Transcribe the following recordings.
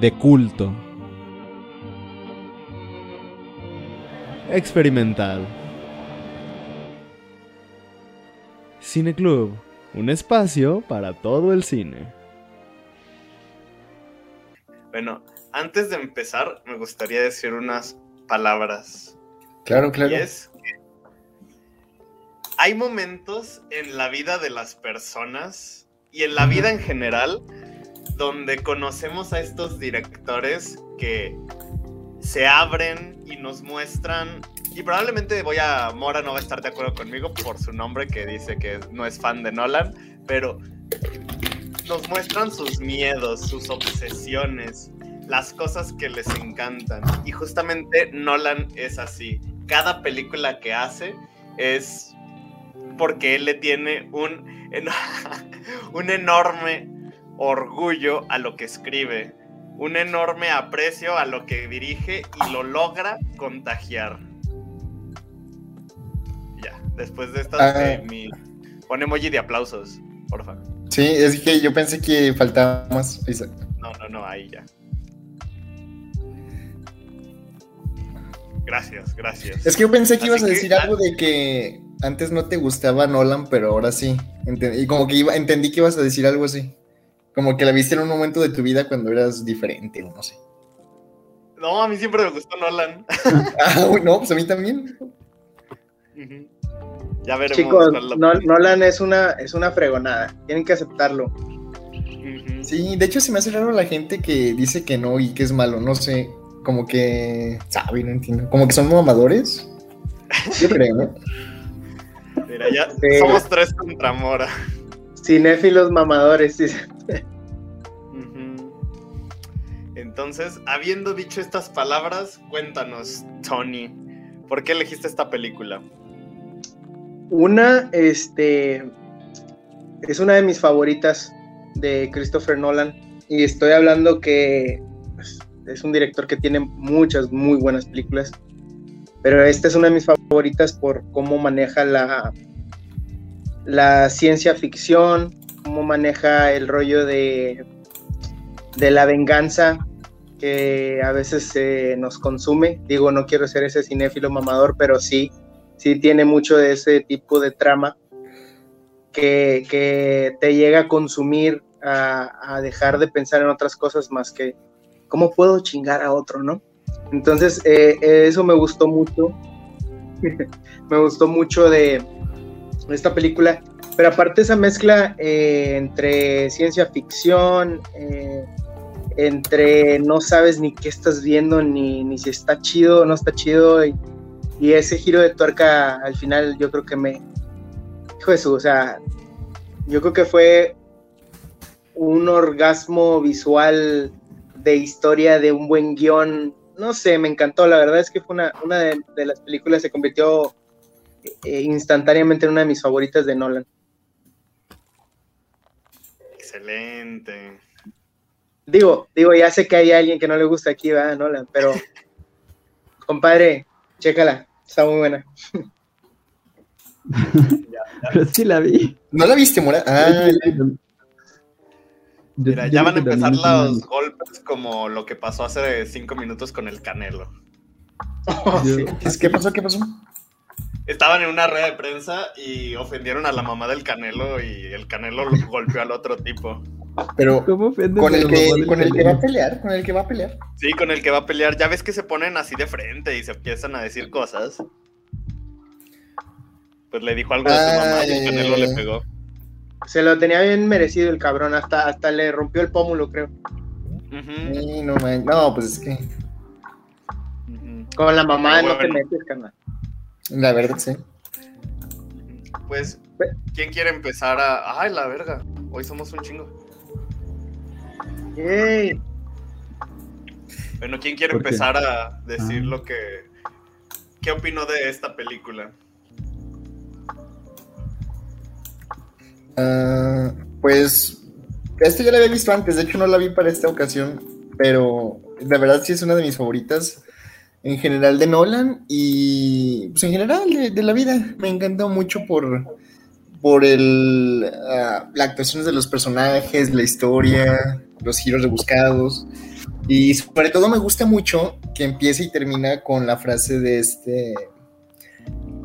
De culto. Experimental. Cine Club, un espacio para todo el cine. Bueno, antes de empezar, me gustaría decir unas palabras. Claro, claro. Y es que hay momentos en la vida de las personas y en la vida en general donde conocemos a estos directores que se abren y nos muestran. Y probablemente voy a. Mora no va a estar de acuerdo conmigo por su nombre, que dice que no es fan de Nolan, pero nos muestran sus miedos, sus obsesiones, las cosas que les encantan. Y justamente Nolan es así. Cada película que hace es porque él le tiene un, un enorme orgullo a lo que escribe un enorme aprecio a lo que dirige y lo logra contagiar. Ya, después de estas, Ah. eh, mi... pon emoji de aplausos, por favor. Sí, es que yo pensé que faltaba más. No, no, no, ahí ya. Gracias, gracias. Es que yo pensé que Así ibas a decir algo de que antes no te gustaba Nolan, pero ahora sí. Y como que iba, entendí que ibas a decir algo así. Como que la viste en un momento de tu vida cuando eras diferente, o no sé. No, a mí siempre me gustó Nolan. Ah, uy, no, pues a mí también. Ya veremos. Chicos, Nolan es una, es una fregonada. Tienen que aceptarlo. Sí, de hecho se me hace raro la gente que dice que no y que es malo, no sé. Como que sabe, no entiendo. Como que son mamadores. Yo creo, ¿no? Mira, ya Sí. somos tres contra Mora. Cinéfilos mamadores. sí. Entonces, habiendo dicho estas palabras, cuéntanos, Tony, ¿por qué elegiste esta película? Una, este, es una de mis favoritas de Christopher Nolan. Y estoy hablando que pues, es un director que tiene muchas muy buenas películas. Pero esta es una de mis favoritas por cómo maneja la, la ciencia ficción, cómo maneja el rollo de, de la venganza que a veces eh, nos consume. Digo, no quiero ser ese cinéfilo mamador, pero sí, sí tiene mucho de ese tipo de trama que, que te llega a consumir, a, a dejar de pensar en otras cosas más que cómo puedo chingar a otro, ¿no? Entonces, eh, eso me gustó mucho. me gustó mucho de esta película. Pero aparte esa mezcla eh, entre ciencia ficción, eh, entre no sabes ni qué estás viendo, ni, ni si está chido o no está chido, y, ese giro de tuerca al final yo creo que me... Hijo de o sea, yo creo que fue un orgasmo visual de historia, de un buen guion. No sé, me encantó. La verdad es que fue una, una de, de las películas, se convirtió instantáneamente en una de mis favoritas de Nolan. Excelente. Digo, digo, ya sé que hay alguien que no le gusta aquí, ¿verdad, Nolan? Pero, compadre, chécala, está muy buena. Pero sí la vi. ¿No la viste, Mora? Ah, Mira, ya van a empezar los golpes como lo que pasó hace cinco minutos con el Canelo. Oh, sí. ¿qué pasó? ¿Qué pasó? Estaban en una rueda de prensa y ofendieron a la mamá del Canelo y el Canelo lo golpeó al otro tipo. Pero ¿Cómo ofendes con el que, con el que va a Canelo? pelear, con el que va a pelear. Sí, con el que va a pelear. Ya ves que se ponen así de frente y se empiezan a decir cosas. Pues le dijo algo de su mamá y el. Canelo le pegó. Se lo tenía bien merecido el cabrón, hasta, hasta le rompió el pómulo, creo. Sí, no, man. no, pues es que. Con la mamá no te metes, carnal. La verdad sí. Pues, ¿quién quiere empezar a.? ¡Ay, la verga! Hoy somos un chingo. Yay. Bueno, ¿quién quiere empezar a decir Ah. lo que... ¿Qué opinó de esta película? Ah, pues esto ya la había visto antes, de hecho no la vi para esta ocasión, pero la verdad sí es una de mis favoritas en general de Nolan y pues en general de, de la vida. Me encantó mucho por, por el, ah, las actuaciones de los personajes, la historia, los giros rebuscados y sobre todo me gusta mucho que empiece y termina con la frase de este...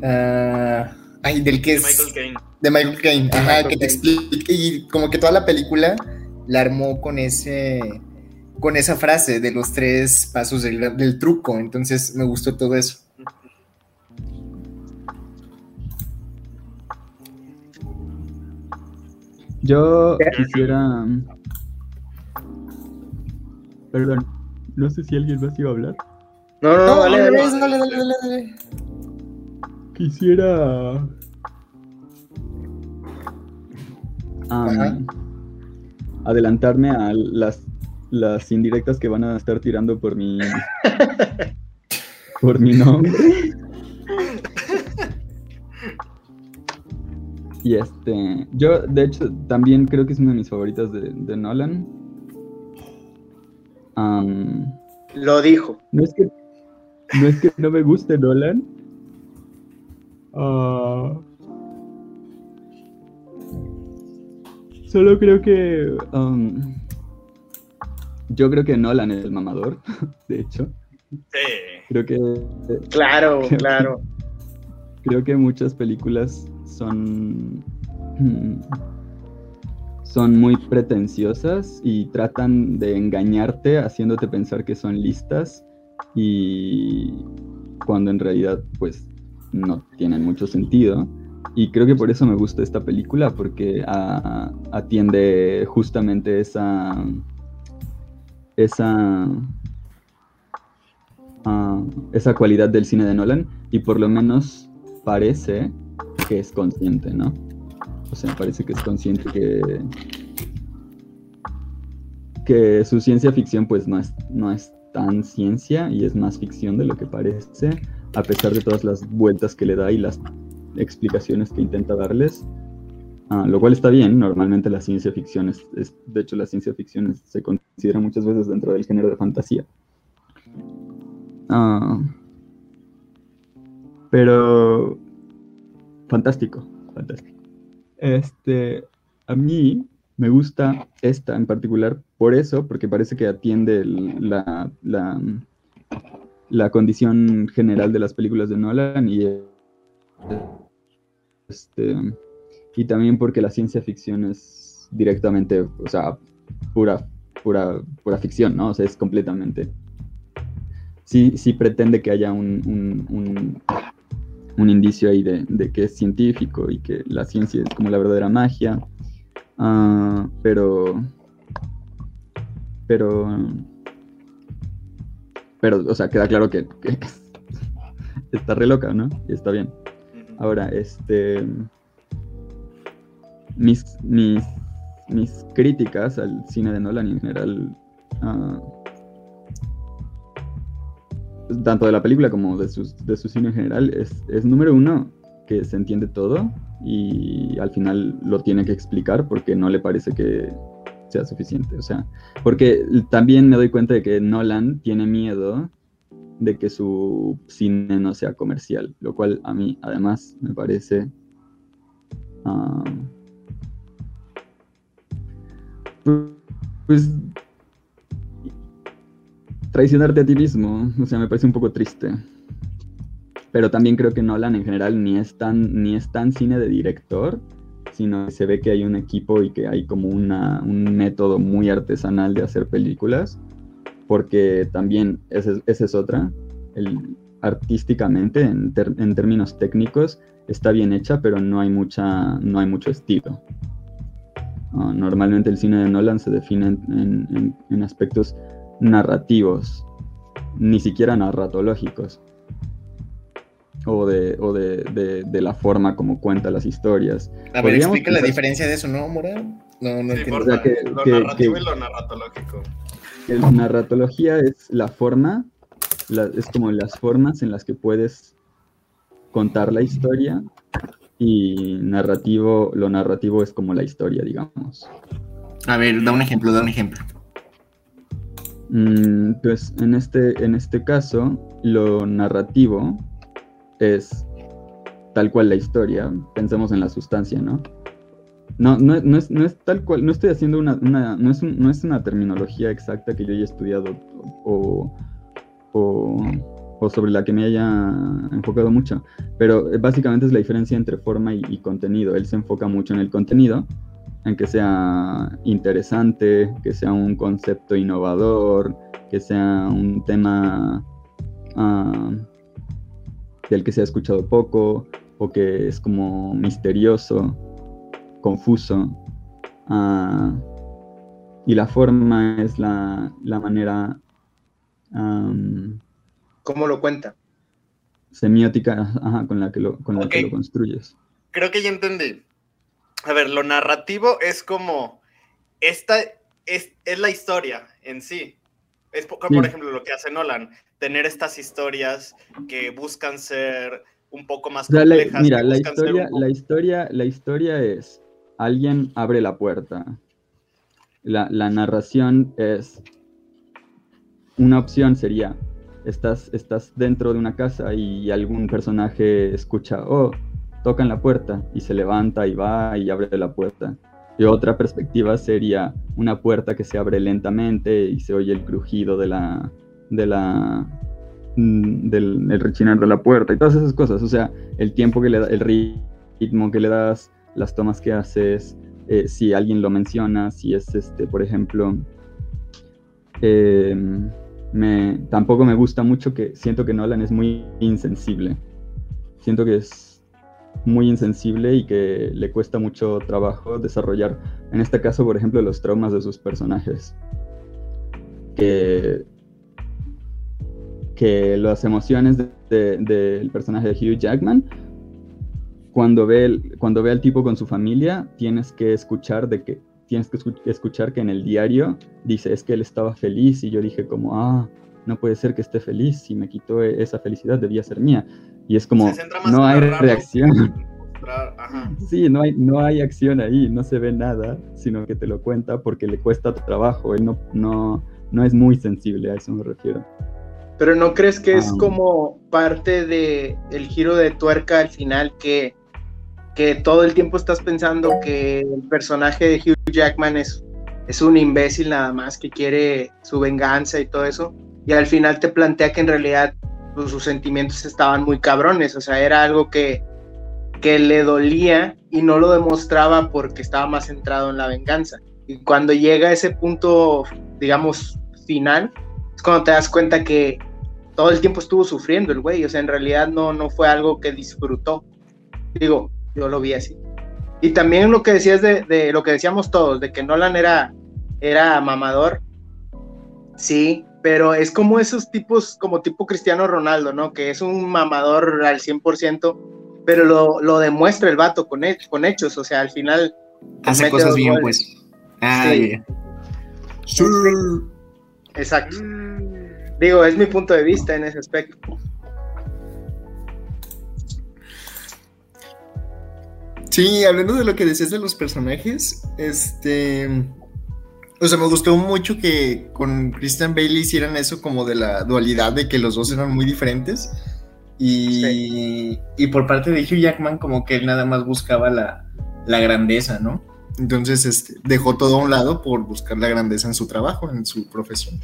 ah, ay, del que es... Michael Caine. De Michael Caine, De ajá, Michael que te explica, y como que toda la película la armó con ese, con esa frase de los tres pasos del, del truco, entonces me gustó todo eso. Yo quisiera. Perdón, no sé si alguien más iba a hablar. No, no, No, dale, dale, dale. dale, dale. Quisiera. Ajá. adelantarme a las, las indirectas que van a estar tirando por mi. por mi nombre. Y este. Yo, de hecho, también creo que es una de mis favoritas de, de Nolan. Lo dijo. no es que no es que no me guste Nolan. Ah. solo creo que um, yo creo que Nolan es el mamador, de hecho. Sí. Creo que Claro, claro. creo que muchas películas son mm, son muy pretenciosas y tratan de engañarte haciéndote pensar que son listas y cuando en realidad pues no tienen mucho sentido y creo que por eso me gusta esta película porque ah, atiende justamente esa esa ah, esa cualidad del cine de Nolan y por lo menos parece que es consciente, ¿no? O sea, parece que es consciente que que su ciencia ficción pues no es, no es tan ciencia y es más ficción de lo que parece, a pesar de todas las vueltas que le da y las explicaciones que intenta darles. Ah, lo cual está bien, normalmente la ciencia ficción es, de hecho la ciencia ficción se considera muchas veces dentro del género de fantasía. Ah, pero fantástico, fantástico. Este, a mí me gusta esta en particular por eso, porque parece que atiende la, la, la condición general de las películas de Nolan y este, y también porque la ciencia ficción es directamente, o sea, pura, pura, pura ficción, ¿no? O sea, es completamente. Sí, sí pretende que haya un, un, un- un indicio ahí de, de que es científico y que la ciencia es como la verdadera magia. Ah, pero. Pero. Pero, o sea, queda claro que, que está re loca, ¿no? Y está bien. Ahora, este. Mis, mis, mis críticas al cine de Nolan en general. ah, tanto de la película como de, sus, de su cine en general, es, es número uno, que se entiende todo y al final lo tiene que explicar porque no le parece que sea suficiente. O sea, porque también me doy cuenta de que Nolan tiene miedo de que su cine no sea comercial, lo cual a mí además me parece ah, pues traicionarte a ti mismo, o sea, me parece un poco triste. Pero también creo que Nolan en general ni es tan, ni es tan cine de director, sino que se ve que hay un equipo y que hay como una, un método muy artesanal de hacer películas, porque también esa es, otra, el, artísticamente, en, en términos técnicos, está bien hecha, pero no hay, mucha, no hay mucho estilo. Normalmente el cine de Nolan se define en, en- en- aspectos narrativos, ni siquiera narratológicos, o de, o de, de- de la forma como cuenta las historias. A ver, explica la diferencia de eso, ¿no, Morado? No, no Sí, entiendo. por O sea, que- lo que- narrativo que- y lo narratológico. la narratología es la forma, es como las formas en las que puedes contar la historia y narrativo, lo narrativo es como la historia, digamos. A ver, da un ejemplo, da un ejemplo. Mm, pues en este, en este caso, lo narrativo es tal cual la historia. Pensemos en la sustancia, ¿no? No, no, no, es, no es tal cual, no estoy haciendo una, una no, es no es una terminología exacta que yo haya estudiado o, o, o, sobre la que me haya enfocado mucho, pero básicamente es la diferencia entre forma y, y contenido. Él se enfoca mucho en el contenido en que sea interesante, que sea un concepto innovador, que sea un tema uh, del que se ha escuchado poco o que es como misterioso, confuso. Uh, y la forma es la, la manera... ¿Cómo lo cuenta? Semiótica ajá, con la que lo, con la que lo construyes. Creo que ya entendí a ver, lo narrativo es como, esta es, es la historia en sí. Es por, por, ejemplo lo que hace Nolan, tener estas historias que buscan ser un poco más complejas. La, mira, la historia, la, historia, la historia es, alguien abre la puerta. La, la narración es, una opción sería, estás, estás dentro de una casa y algún personaje escucha, oh, tocan la puerta y se levanta y va y abre la puerta. Y otra perspectiva sería una puerta que se abre lentamente y se oye el crujido de la, de la, mm, del el rechinar de la puerta y todas esas cosas. O sea, el tiempo que le da, el ritmo que le das, las tomas que haces, eh, si alguien lo menciona, si es este, por ejemplo, em, me, tampoco me gusta mucho que siento que Nolan es muy insensible. Siento que es muy insensible y que le cuesta mucho trabajo desarrollar, en este caso, por ejemplo, los traumas de sus personajes. Que, que las emociones del de, personaje de Hugh Jackman, cuando ve, el, cuando ve al tipo con su familia, tienes que escuchar de que tienes que escuchar que en el diario dice es que él estaba feliz y yo dije como ah no puede ser que esté feliz si me quitó esa felicidad debía ser mía y es como, no hay reacción. Sí, no hay, no hay acción ahí, no se ve nada, sino que te lo cuenta porque le cuesta trabajo, él no, no, no es muy sensible, a eso me refiero. Pero ¿no crees que es ah. como parte de el giro de tuerca al final que, que todo el tiempo estás pensando que el personaje de Hugh Jackman es, es un imbécil nada más que quiere su venganza y todo eso? Y al final te plantea que en realidad pues, sus sentimientos estaban muy cabrones, o sea, era algo que, que le dolía y no lo demostraba porque estaba más centrado en la venganza. Y cuando llega a ese punto, digamos, final, es cuando te das cuenta que todo el tiempo estuvo sufriendo el güey, o sea, en realidad no, no fue algo que disfrutó. Digo, yo lo vi así. Y también lo que decías de, de lo que decíamos todos, de que Nolan era, era mamador, sí, pero es como esos tipos, como tipo Cristiano Ronaldo, ¿no? Que es un mamador al 100%, pero lo, lo demuestra el vato con, con hechos, o sea, al final... Hace cosas bien, pues. Ah, sí. sí. Exacto. Digo, es mi punto de vista en ese aspecto. Sí, hablando de lo que decías de los personajes, este o sea, me gustó mucho que con Christian Bailey hicieran eso como de la dualidad de que los dos eran muy diferentes. Y, y por parte de Hugh Jackman, como que él nada más buscaba la, la grandeza, ¿no? Entonces este, dejó todo a un lado por buscar la grandeza en su trabajo, en su profesión.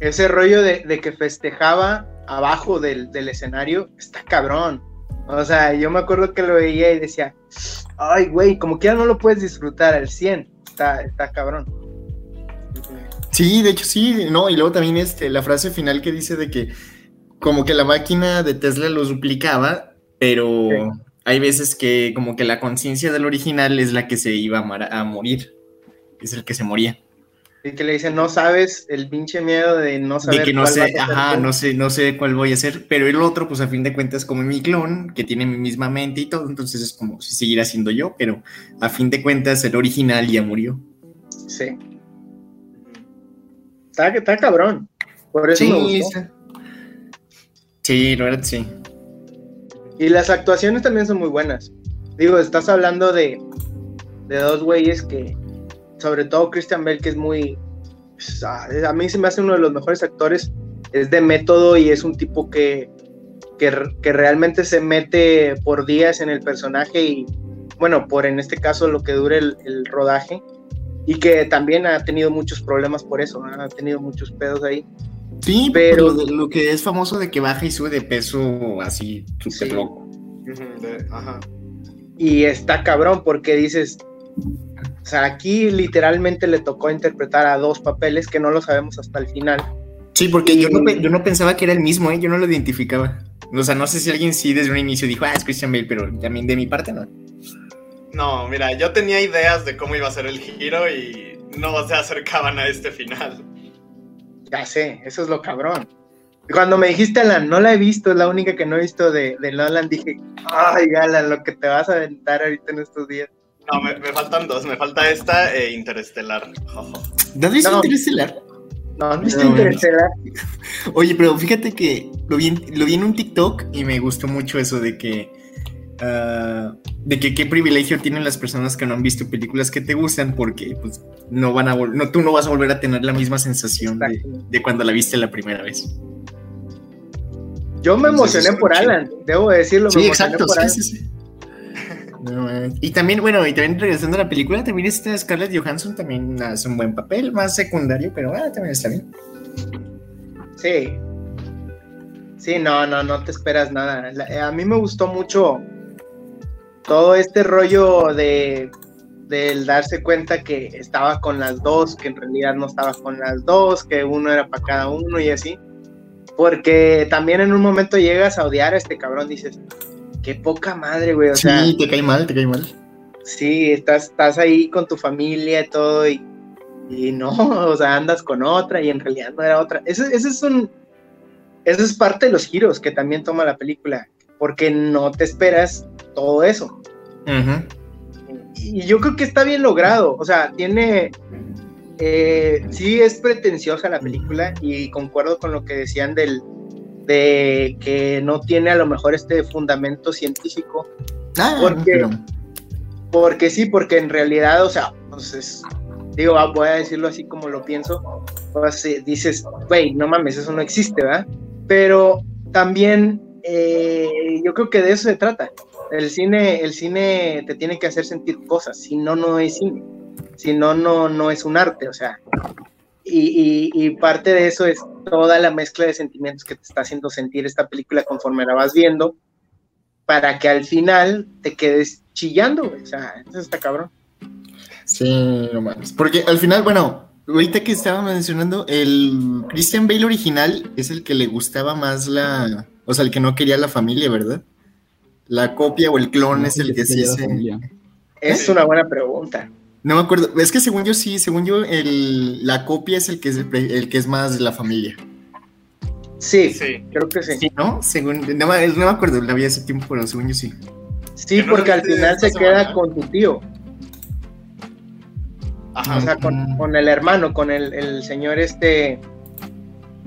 Ese rollo de, de que festejaba abajo del, del, escenario está cabrón. O sea, yo me acuerdo que lo veía y decía, ay, güey, como que ya no lo puedes disfrutar al 100 está, cabrón. Sí, de hecho sí, no, y luego también este, la frase final que dice de que como que la máquina de Tesla los duplicaba, pero hay veces que como que la conciencia del original es la que se iba a, a, morir, es el que se moría. Y que le dicen, no sabes el pinche miedo de no saber de que no sé, ajá, no sé, no sé cuál voy a hacer, pero el otro, pues a fin de cuentas, como mi clon, que tiene mi misma mente y todo, entonces es como si siguiera siendo yo, pero a fin de cuentas el original ya murió. Sí. Está, está cabrón. Por eso me Sí, gustó. sí. Sí, la verdad sí. Y las actuaciones también son muy buenas. Digo, estás hablando de, de dos güeyes que, sobre todo Christian Bell, que es muy. pues, a a mí se me hace uno de los mejores actores. Es de método y es un tipo que, que, que realmente se mete por días en el personaje y, bueno, por en este caso lo que dure el, el rodaje. Y que también ha tenido muchos problemas por eso, ¿no? ha tenido muchos pedos ahí. Sí, Pero- pero lo, de- lo que es famoso de que baja y sube de peso así súper Sí. loco. Ajá. Y está cabrón porque dices, o sea, aquí literalmente le tocó interpretar a dos papeles que no lo sabemos hasta el final. Sí, porque yo no, yo no pensaba que era el mismo, ¿eh? yo no lo identificaba. O sea, no sé si alguien sí desde un inicio dijo, ah, es Christian Bale, pero también de mi parte no. No, mira, yo tenía ideas de cómo iba a ser el giro y no se acercaban a este final. Ya sé, eso es lo cabrón. Cuando me dijiste, Alan, no la he visto, es la única que no he visto de, de Nolan, dije, ay, Alan, lo que te vas a aventar ahorita en estos días. No, me, me faltan dos, me falta esta e Interestelar. ¿No has visto No. Interestelar? No, no No, Interestelar. Oye, pero fíjate que lo vi, en, lo vi en un TikTok y me gustó mucho eso de que. ah, de que qué privilegio tienen las personas que no han visto películas que te gustan porque pues no van a no tú no vas a volver a tener la misma sensación de, cuando la viste la primera vez. Yo me Entonces, emocioné por chido. Alan, debo decirlo. Sí, exacto, por sí, Alan. sí, sí. No, y también, bueno, y también regresando a la película, también está Scarlett Johansson, también hace un buen papel, más secundario, pero ah, también está bien. Sí. Sí, no, no, no te esperas nada. A mí me gustó mucho todo este rollo de del darse cuenta que estaba con las dos, que en realidad no estaba con las dos, que uno era para cada uno y así. Porque también en un momento llegas a odiar a este cabrón, dices, qué poca madre, güey. O sí, sea, te cae mal, te cae mal. sí, estás, estás ahí con tu familia y todo, y, y no, o sea, andas con otra y en realidad no era otra. Ese, ese es un. Eso es parte de los giros que también toma la película, porque no te esperas todo eso. Y yo creo que está bien logrado, o sea, tiene. eh, sí, es pretenciosa la película y concuerdo con lo que decían del de que no tiene a lo mejor este fundamento científico, Ah, Porque- pero- Porque sí, porque en realidad, o sea, pues es- digo, ah, voy a decirlo así como lo pienso, pues eh, dices, güey, no mames, eso no existe, ¿verdad? Pero también eh, yo creo que de eso se trata. El cine, el cine te tiene que hacer sentir cosas, si no, no es cine, si no, no, no es un arte, o sea. Y, y- y parte de eso es toda la mezcla de sentimientos que te está haciendo sentir esta película conforme la vas viendo, para que al final te quedes chillando, güey. O sea, eso está cabrón. Sí, no mames. Porque al final, bueno, ahorita que estaba mencionando, el Christian Bale original es el que le gustaba más la. O sea, el que no quería la familia, ¿verdad? La copia o el clon es el que sí se. Es una buena pregunta. No me acuerdo. Es que según yo sí, según yo, el, la copia es el que es, el, el que es más de la familia. Sí, Sí. creo que sí. Sí, ¿no? Según. No, me- no me acuerdo, la vi hace tiempo, pero según yo sí. Sí, no porque al final se queda con tu tío, Ajá. o sea, con, con el hermano, con el, el señor este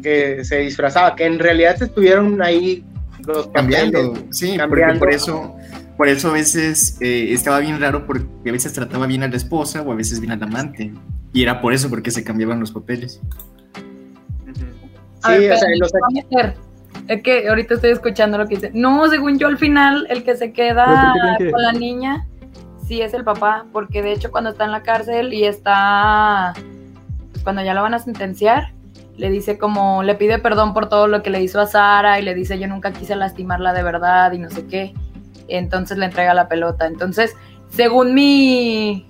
que se disfrazaba, que en realidad estuvieron ahí los cambiando. papeles. Sí, cambiando. porque por eso, por eso a veces eh, estaba bien raro porque a veces trataba bien a la esposa o a veces bien al amante. Y era por eso, porque se cambiaban los papeles. A ver, Sí, o sea, los ¿qué va a meter? Es que ahorita estoy escuchando lo que dice. No, según yo, al final, el que se queda ¿Pero por qué creen que- con la niña, sí es el papá, porque de hecho cuando está en la cárcel y está, pues, cuando ya lo van a sentenciar, le dice como, le pide perdón por todo lo que le hizo a Sara y le dice yo nunca quise lastimarla de verdad y no sé qué. Entonces le entrega la pelota. Entonces, según mi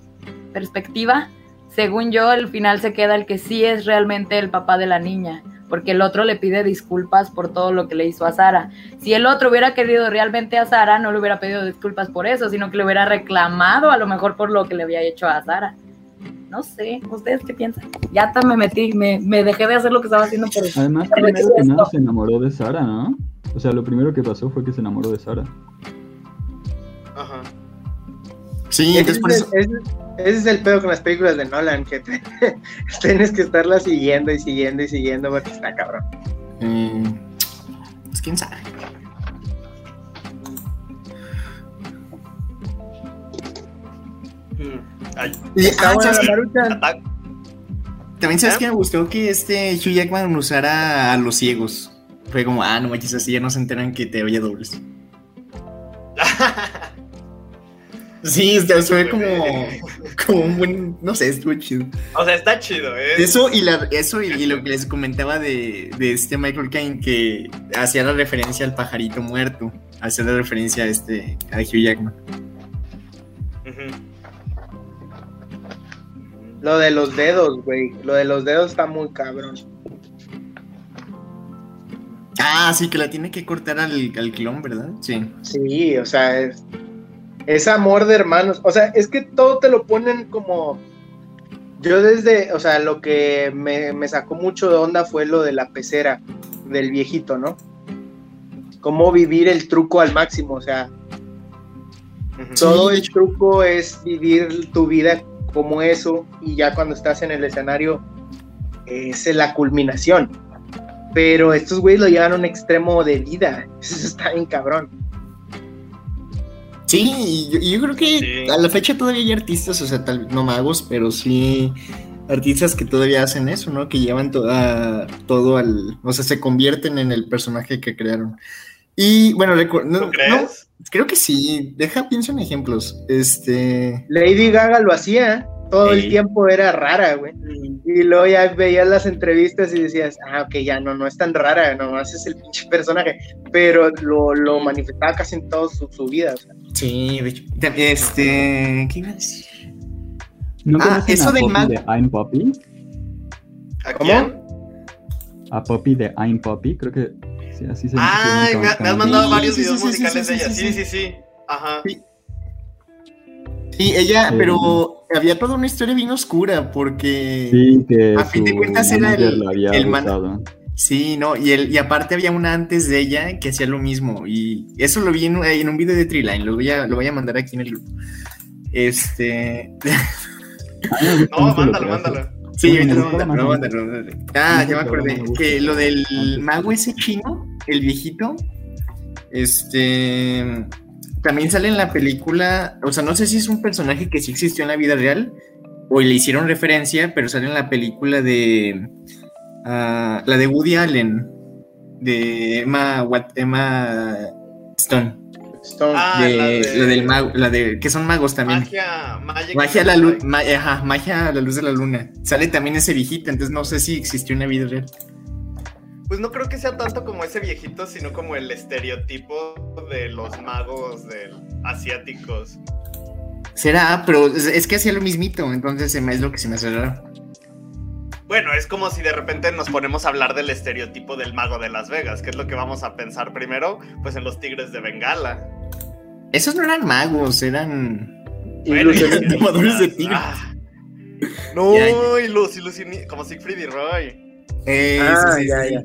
perspectiva, según yo, al final se queda el que sí es realmente el papá de la niña, porque el otro le pide disculpas por todo lo que le hizo a Sara. Si el otro hubiera querido realmente a Sara, no le hubiera pedido disculpas por eso, sino que le hubiera reclamado a lo mejor por lo que le había hecho a Sara. No sé, ¿ustedes qué piensan? Ya hasta me metí, me, me dejé de hacer lo que estaba haciendo por eso. Además, primero que nada se enamoró de Sara, ¿no? O sea, lo primero que pasó fue que se enamoró de Sara. Ajá. Sí, Ese por es, eso. es- Ese es el pedo con las películas de Nolan, que te- tienes que estarlas siguiendo y siguiendo y siguiendo porque está cabrón. Eh, pues quién sabe. Ay, Y, Está ah, buena ¿sabes la También sabes ¿Eh? que me gustó que este Hugh Jackman usara a los ciegos. Fue como, ah, no manches, así ya no se enteran que te oye dobles. Sí, o sea, como, como un buen, no sé, estuvo chido. o sea, está chido, ¿eh? Eso y, la, eso y, y lo que les comentaba de, de este Michael Caine que hacía la referencia al pajarito muerto, hacía la referencia a este a Hugh Jackman. Lo de los dedos, güey. Lo de los dedos está muy cabrón. Ah, sí, que la tiene que cortar al, al clon, ¿verdad? Sí. Sí, o sea, es, es amor de hermanos. O sea, es que todo te lo ponen como. Yo desde, o sea, lo que me, me sacó mucho de onda fue lo de la pecera del viejito, ¿no? Cómo vivir el truco al máximo, o sea, todo el truco es vivir tu vida como eso y ya cuando estás en el escenario es la culminación. Pero estos güeyes lo llevan a un extremo de vida. Eso está bien cabrón. Sí, y yo, yo creo que Sí. a la fecha todavía hay artistas, o sea, tal vez no magos, pero sí artistas que todavía hacen eso, ¿no? Que llevan toda, todo al, o sea, se convierten en el personaje que crearon. Y bueno, no, ¿Tú no, crees? creo que sí. Deja, pienso en ejemplos. Este, Lady Gaga lo hacía, todo Sí. el tiempo era rara, güey. Y luego ya veías las entrevistas y decías, ah, ok, ya no, no es tan rara, nomás es el pinche personaje. Pero lo, lo manifestaba casi en toda su, su vida. o sea. sí, de hecho, te- este, ¿qué iba a decir? ¿No Ah, eso a del Poppy mag- de I'm Poppy? ¿A ¿Cómo? quién? A Poppy de I'm Poppy, creo que sí, así se se me, me has mandado Sí, varios sí, videos sí, sí, musicales sí, de sí, ella. sí, Sí, sí, sí. Ajá. Sí. Sí, ella, Sí. pero había toda una historia bien oscura porque... Sí, que A fin de cuentas era el- lo había el man-. Sí, no, y, el, y aparte había una antes de ella que hacía lo mismo. Y eso lo vi en, en un video de Triline, lo voy, a, lo voy a mandar aquí en el grupo. Este. No, lo mándalo, mándalo. Sí, ahorita lo mándalo, más. mándalo, mándalo. Ah, ya me acordé. Que lo del mago ese chino, el viejito, este. También sale en la película. O sea, no sé si es un personaje que sí existió en la vida real o le hicieron referencia, pero sale en la película de. ah, la de Woody Allen, de Emma, Emma Stone. Stone. Ah, de, la de- la del mago, la de que son magos también. Magia, la luz, ajá, magia a la luz de la luna. Sale también ese viejito, entonces no sé si existió en la vida real. Pues no creo que sea tanto como ese viejito, sino como el estereotipo de los magos del asiáticos. Será, pero es, que hacía lo mismito, entonces se me es lo que se me hace raro. Bueno, es como si de repente nos ponemos a hablar del estereotipo del mago de Las Vegas. ¿Qué es lo que vamos a pensar primero? Pues en los tigres de Bengala. Esos no eran magos, eran. Bueno, Ilusionistas. De tigres. Ah. No, los ilusionistas, como Siegfried y Roy. Eh, Ah, sí, ya, sí. ya.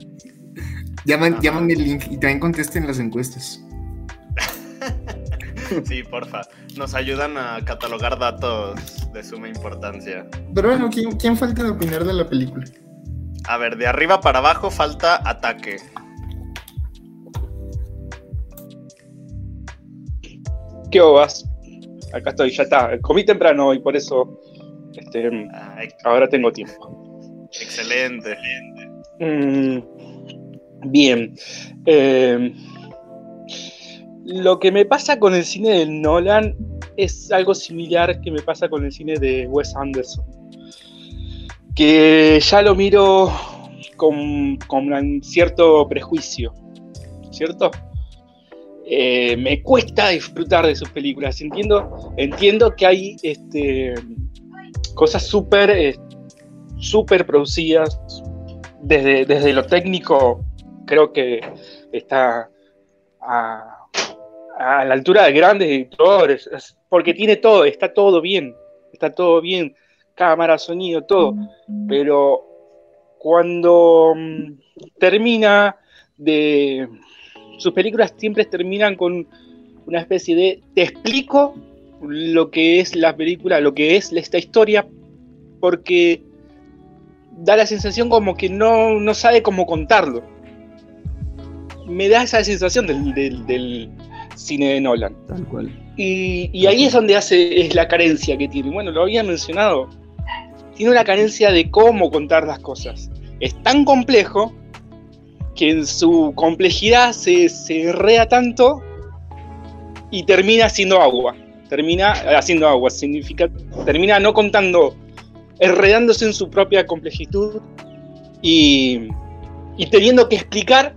Llaman, llámame el link y también contesten las encuestas. Sí, porfa. Nos ayudan a catalogar datos de suma importancia. Pero bueno, ¿quién, quién falta de opinar de la película? A ver, de arriba para abajo falta ataque. ¿Qué vas? Acá estoy, ya está. Comí temprano y por eso este, ahora tengo tiempo. Excelente. Mm, bien. Eh, lo que me pasa con el cine de Nolan es algo similar que me pasa con el cine de Wes Anderson. Que ya lo miro con, con cierto prejuicio, ¿cierto? Eh, me cuesta disfrutar de sus películas. Entiendo, entiendo que hay este, cosas súper eh, súper producidas. Desde, desde lo técnico, creo que está a, a la altura de grandes directores, es- porque tiene todo, está todo bien, está todo bien, cámara, sonido, todo, pero cuando mm, termina de... Sus películas siempre terminan con una especie de te explico lo que es la película, lo que es esta historia, porque da la sensación como que no, no sabe cómo contarlo. Me da esa sensación del, del- del cine de Nolan. Tal cual. Y, y ahí es donde hace es la carencia que tiene. Bueno, lo había mencionado. Tiene una carencia de cómo contar las cosas. Es tan complejo que en su complejidad se, se enreda tanto y termina haciendo agua. Termina haciendo agua. Significa, termina no contando, enredándose en su propia complejitud y, y teniendo que explicar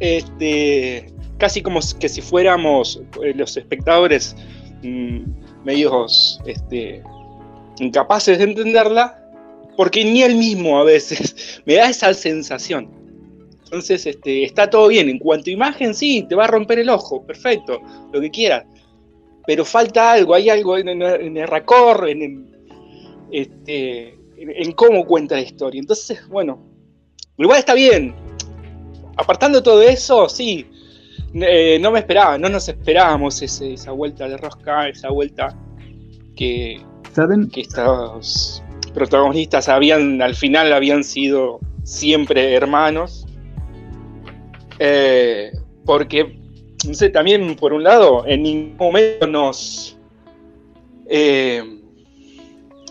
este, casi como que si fuéramos eh, los espectadores mm, medios este, incapaces de entenderla, porque ni él mismo a veces me da esa sensación. Entonces, este, está todo bien. En cuanto a imagen, sí, te va a romper el ojo, perfecto, lo que quieras. Pero falta algo, hay algo en, en- en el racor, en, en- este, en- cómo cuenta la historia. Entonces, bueno, igual está bien. Apartando todo eso, sí, eh, no me esperaba, no nos esperábamos ese- esa vuelta de rosca, esa vuelta que, ¿Saben? que estos protagonistas habían, al final habían sido siempre hermanos. Eh, porque, no sé, también por un lado, en ningún momento nos, eh,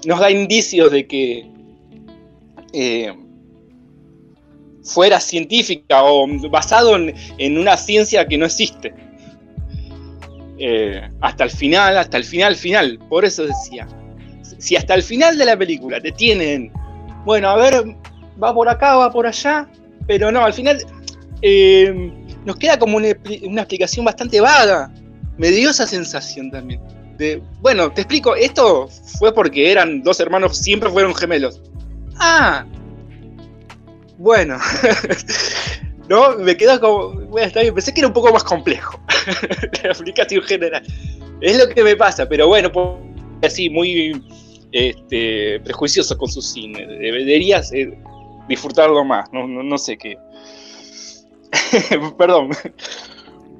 nos da indicios de que eh, fuera científica o basado en, una ciencia que no existe. Eh, hasta el final, hasta el final, final. Por eso decía, si hasta el final de la película te tienen, bueno, a ver, va por acá, va por allá, pero no, al final eh, nos queda como una, una explicación bastante vaga. Me dio esa sensación también. Bueno, te explico, esto fue porque eran dos hermanos, siempre fueron gemelos. Ah, bueno. no, me quedo como, bueno, está bien, pensé que era un poco más complejo. la explicación general. Es lo que me pasa, pero bueno, pues, así, muy este, prejuicioso con su cine. Deberías eh, disfrutarlo más, no, no sé qué. Perdón.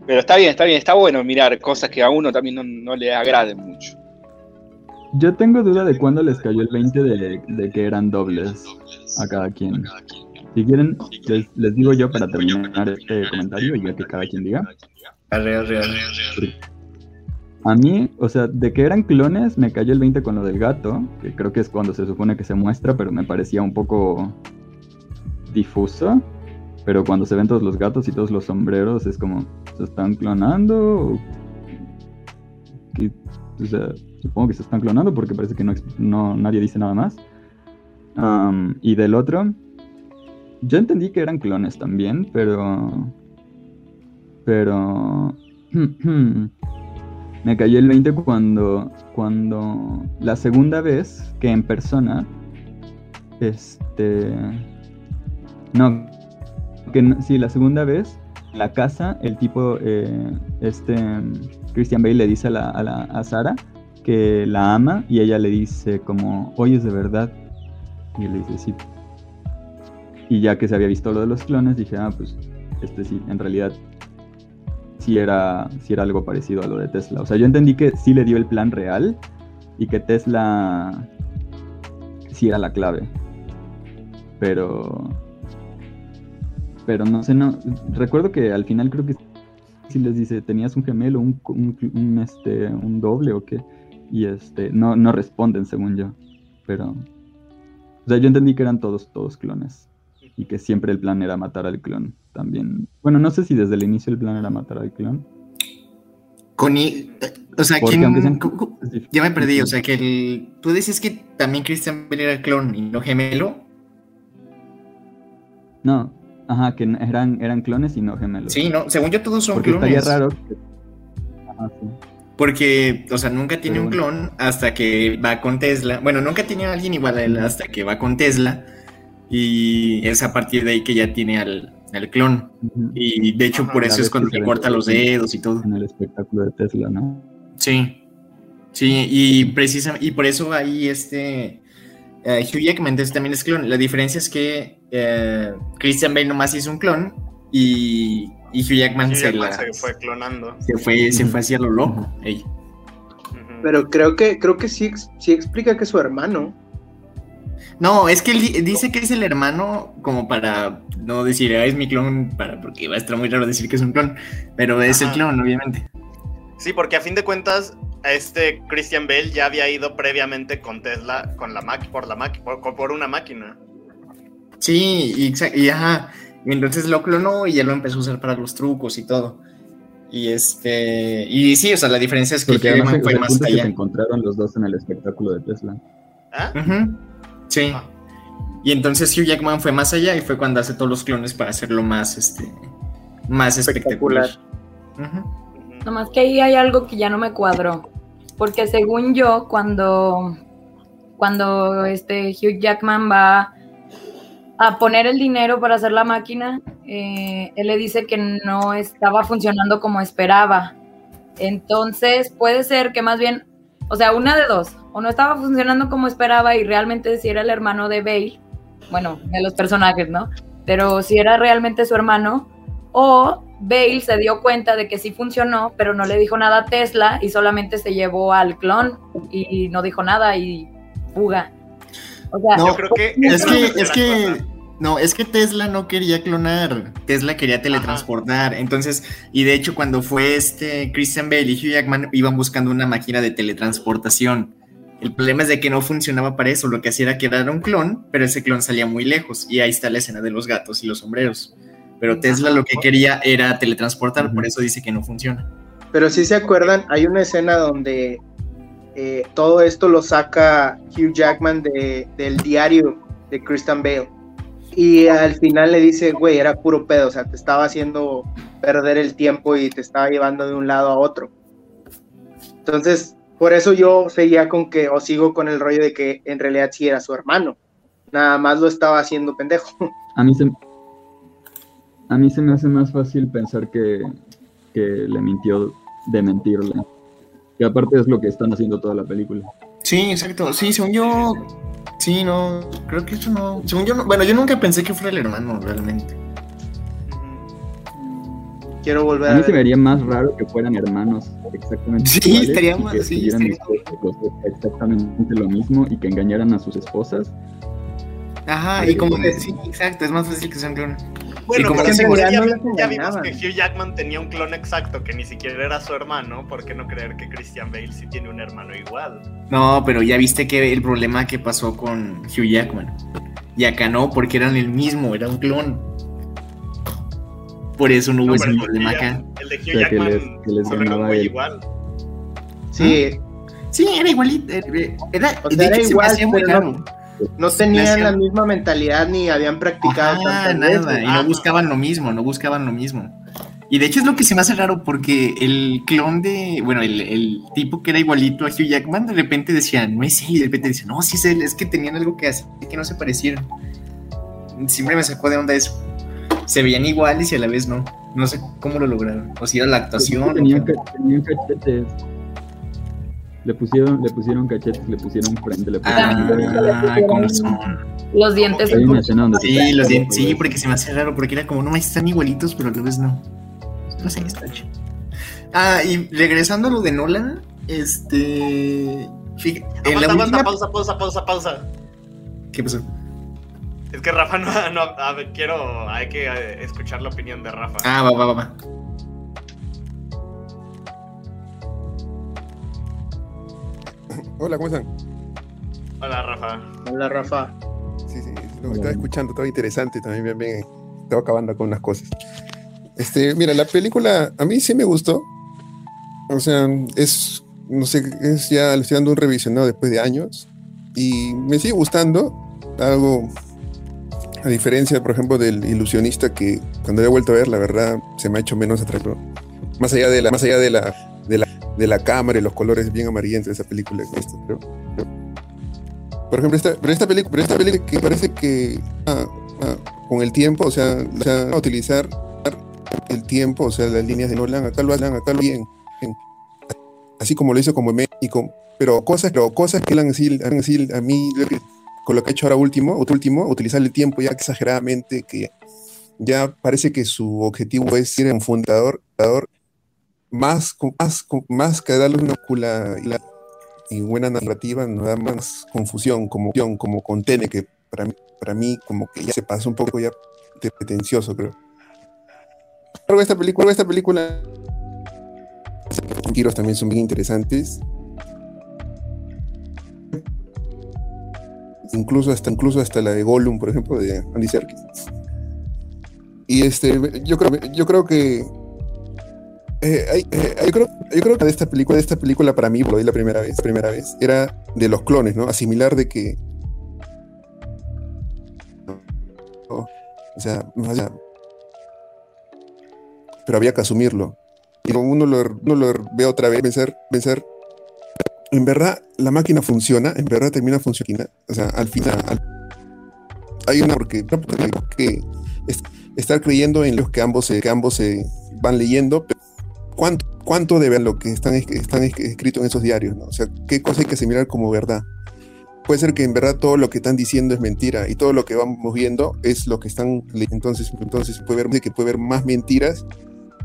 Pero está bien, está bien, está bueno mirar cosas que a uno también no, no le agraden mucho. Yo tengo duda de cuándo les cayó el 20 de, de que eran dobles a cada quien. Si quieren, les, les digo yo para terminar este comentario y ya que cada quien diga. Arre, arre, arre. A mí, o sea, de que eran clones, me cayó el 20 con lo del gato, que creo que es cuando se supone que se muestra, pero me parecía un poco difuso. Pero cuando se ven todos los gatos y todos los sombreros, es como, ¿se están clonando? ¿O sea, supongo que se están clonando porque parece que no, no nadie dice nada más. Am, y del otro, yo entendí que eran clones también, pero... Pero... Me cayó el 20 cuando, cuando la segunda vez que en persona, este... No, que sí, la segunda vez, la casa, el tipo, eh, este, Christian Bale le dice a, la, a, la- Sara que la ama y ella le dice como, oye, es de verdad. Y él le dice, sí. Y ya que se había visto lo de los clones, dije, ah, pues, este sí, en realidad sí era, sí era algo parecido a lo de Tesla. O sea, yo entendí que sí le dio el plan real y que Tesla sí era la clave. Pero. Pero no sé, no. Recuerdo que al final creo que sí les dice, tenías un gemelo, un, un, un, este, un doble o qué. Y este, no, no responden según yo. Pero. O sea, yo entendí que eran todos, todos clones. Y que siempre el plan era matar al clon también. Bueno, no sé si desde el inicio el plan era matar al clon. Con i- o sea, ¿quién- sean- ya me perdí, o sea, que el, tú dices que también Christian Bale era clon y no gemelo. No, ajá, que eran, eran clones y no gemelos. Sí, no, según yo todos son Porque clones. estaría raro. que- Ajá, sí. Porque, o sea, nunca tiene Pero un bueno. clon hasta que va con Tesla. Bueno, nunca tiene a alguien igual a él hasta que va con Tesla. Y es a partir de ahí que ya tiene al, al clon. Y de hecho, Ajá, por eso es cuando le corta los dedos y todo. En el espectáculo de Tesla, ¿no? Sí. Sí, y precisamente, y por eso ahí este eh, Hugh Jackman entonces, también es clon. La diferencia es que eh, Christian Bale nomás hizo un clon y, y Hugh Jackman Hugh se, Jackman la- se fue clonando. se fue, se fue hacia lo loco. ey. Pero creo que, creo que sí, sí explica que es su hermano. No, es que él di- dice que es el hermano como para no decir, "Ah, es mi clon, para, porque va a estar muy raro decir que es un clon, pero es el clon, obviamente. Sí, porque a fin de cuentas, este Christian Bale ya había ido previamente con Tesla, con la por la por, por una máquina. Sí, y, y ajá, y entonces lo clonó y ya lo empezó a usar para los trucos y todo. Y este, y sí, o sea, la diferencia es que Porque además fue más punto es que se allá. encontraron los dos en el espectáculo de Tesla. ¿Ah? Ujú, Sí. Ah. Y entonces Hugh Jackman fue más allá y fue cuando hace todos los clones para hacerlo más, este, más espectacular. Ujú. Nomás que ahí hay algo que ya no me cuadró. Porque según yo, cuando, cuando este Hugh Jackman va a poner el dinero para hacer la máquina, eh, él le dice que no estaba funcionando como esperaba. Entonces puede ser que más bien, o sea, una de dos, o no estaba funcionando como esperaba y realmente si era el hermano de Bale, bueno, de los personajes, ¿no? Pero si era realmente su hermano, o Bale se dio cuenta de que sí funcionó, pero no le dijo nada a Tesla y solamente se llevó al clon y no dijo nada y fuga. O sea, No, Yo creo que Es que, es que, no, es que Tesla no quería clonar, Tesla quería teletransportar. Entonces, y de hecho, cuando fue este Christian Bale y Hugh Jackman iban buscando una máquina de teletransportación. El problema es de que no funcionaba para eso, lo que hacía era que era un clon, pero ese clon salía muy lejos. Y ahí está la escena de los gatos y los sombreros. Pero Tesla lo que quería era teletransportar, por eso dice que no funciona. Pero si se acuerdan, hay una escena donde eh, todo esto lo saca Hugh Jackman de- del diario de Christian Bale. Y al final le dice, güey, era puro pedo, o sea, te estaba haciendo perder el tiempo y te estaba llevando de un lado a otro. Entonces, por eso yo seguía con que, o sigo con el rollo de que en realidad sí era su hermano. Nada más lo estaba haciendo pendejo. A mí se, a mí se me hace más fácil pensar que, que le mintió de mentirle. Que aparte es lo que están haciendo toda la película. Sí, exacto. Sí, según yo. Sí, no. Creo que eso no. Según yo, no. Bueno, yo nunca pensé que fuera el hermano, realmente. Quiero volver A a mí se me haría más raro que fueran hermanos exactamente Sí, estaría más- que sí, estuvieran estaría exactamente lo mismo y que engañaran a sus esposas. Ajá, y como que sí, exacto, es más fácil que sea un Bueno, como que si en ya, no vimos que Hugh Jackman tenía un clon exacto que ni siquiera era su hermano, ¿por qué no creer que Christian Bale sí tiene un hermano igual? No, pero ya viste que el problema que pasó con Hugh Jackman. Y acá no, porque eran el mismo, era un clon. Por eso no hubo No, ese el de problema acá. El de Hugh O sea, que Jackman les- que les ganaba igual. Sí, Sí, era igualito. eh, Era, O de sea, era hecho, se me igual, hacía muy pero no-. No tenían la misma mentalidad ni habían practicado Ajá, tantas nada, veces. y no buscaban lo mismo, no buscaban lo mismo. Y de hecho es lo que se me hace raro porque el clon de, bueno, el, el tipo que era igualito a Hugh Jackman, de repente decía, no es él, y de repente dice, no, sí es él, es que tenían algo que hacer que no se parecieron. Siempre me sacó de onda eso. Se veían iguales y a la vez no. No sé cómo lo lograron. O si era la actuación. o Tenían, qué. ca- tenían cachetes. Le pusieron, le pusieron cachetes, le pusieron frente, le pusieron... Ah, con razón. los dientes. Sí, los dientes, sí, porque se me hace raro, porque era como, no, están igualitos, pero a la vez no. No sé, está chido. Ah, y regresando a lo de Nolan, este. fíjate, aguanta, última. pausa, pausa, pausa, pausa. ¿Qué pasó? Es que Rafa no, no- a ver, quiero, hay que eh, escuchar la opinión de Rafa. Ah, va, va, va, va. Hola, ¿cómo están? Hola Rafa. Hola, Rafa. Sí, sí, lo que estaba escuchando, estaba interesante también, bien, bien, estaba acabando con unas cosas. Este, mira, la película a mí sí me gustó. O sea, es, no sé, es ya, le estoy dando un revisionado después de años y me sigue gustando. Algo, a diferencia, por ejemplo, del ilusionista que cuando he vuelto a ver, la verdad, se me ha hecho menos atractivo. Más allá de la, más allá de la, de la, de la cámara y los colores bien amarillentos de esa película que he visto, creo. Por ejemplo, esta, pero esta película, pero esta película que parece que ah, ah, con el tiempo, o sea, o sea, utilizar el tiempo, o sea, las líneas de Nolan, acá lo hagan, acá lo bien, bien. así como lo hizo como México, pero cosas, pero cosas que así, han así a mí, con lo que ha hecho ahora último, último, utilizar el tiempo ya exageradamente, que ya parece que su objetivo es ser un fundador, fundador más, más, más que darle una cula, y la- buena narrativa no da más confusión, como, como con Tene, que para mí, para mí como que ya se pasó un poco ya de pretencioso, creo. Luego esta película, esta película, los giros también son bien interesantes. Incluso hasta, incluso hasta la de Gollum, por ejemplo, de Andy Serkis. Y este, yo creo, yo creo que eh, eh, yo, creo, yo creo que de esta película, de esta película para mí, lo vi la primera vez, primera vez, era de los clones, ¿no? Asimilar de que. o sea, pero había que asumirlo. Y uno lo, uno lo ve otra vez, pensar, pensar, en verdad la máquina funciona, en verdad termina funcionando. O sea, al final hay una porque, que estar creyendo en los que ambos que ambos se van leyendo, pero cuánto, cuánto deben lo que están, están escritos en esos diarios, ¿no? O sea, qué cosa hay que asimilar como verdad. Puede ser que en verdad todo lo que están diciendo es mentira y todo lo que vamos viendo es lo que están entonces entonces puede ver que puede haber más mentiras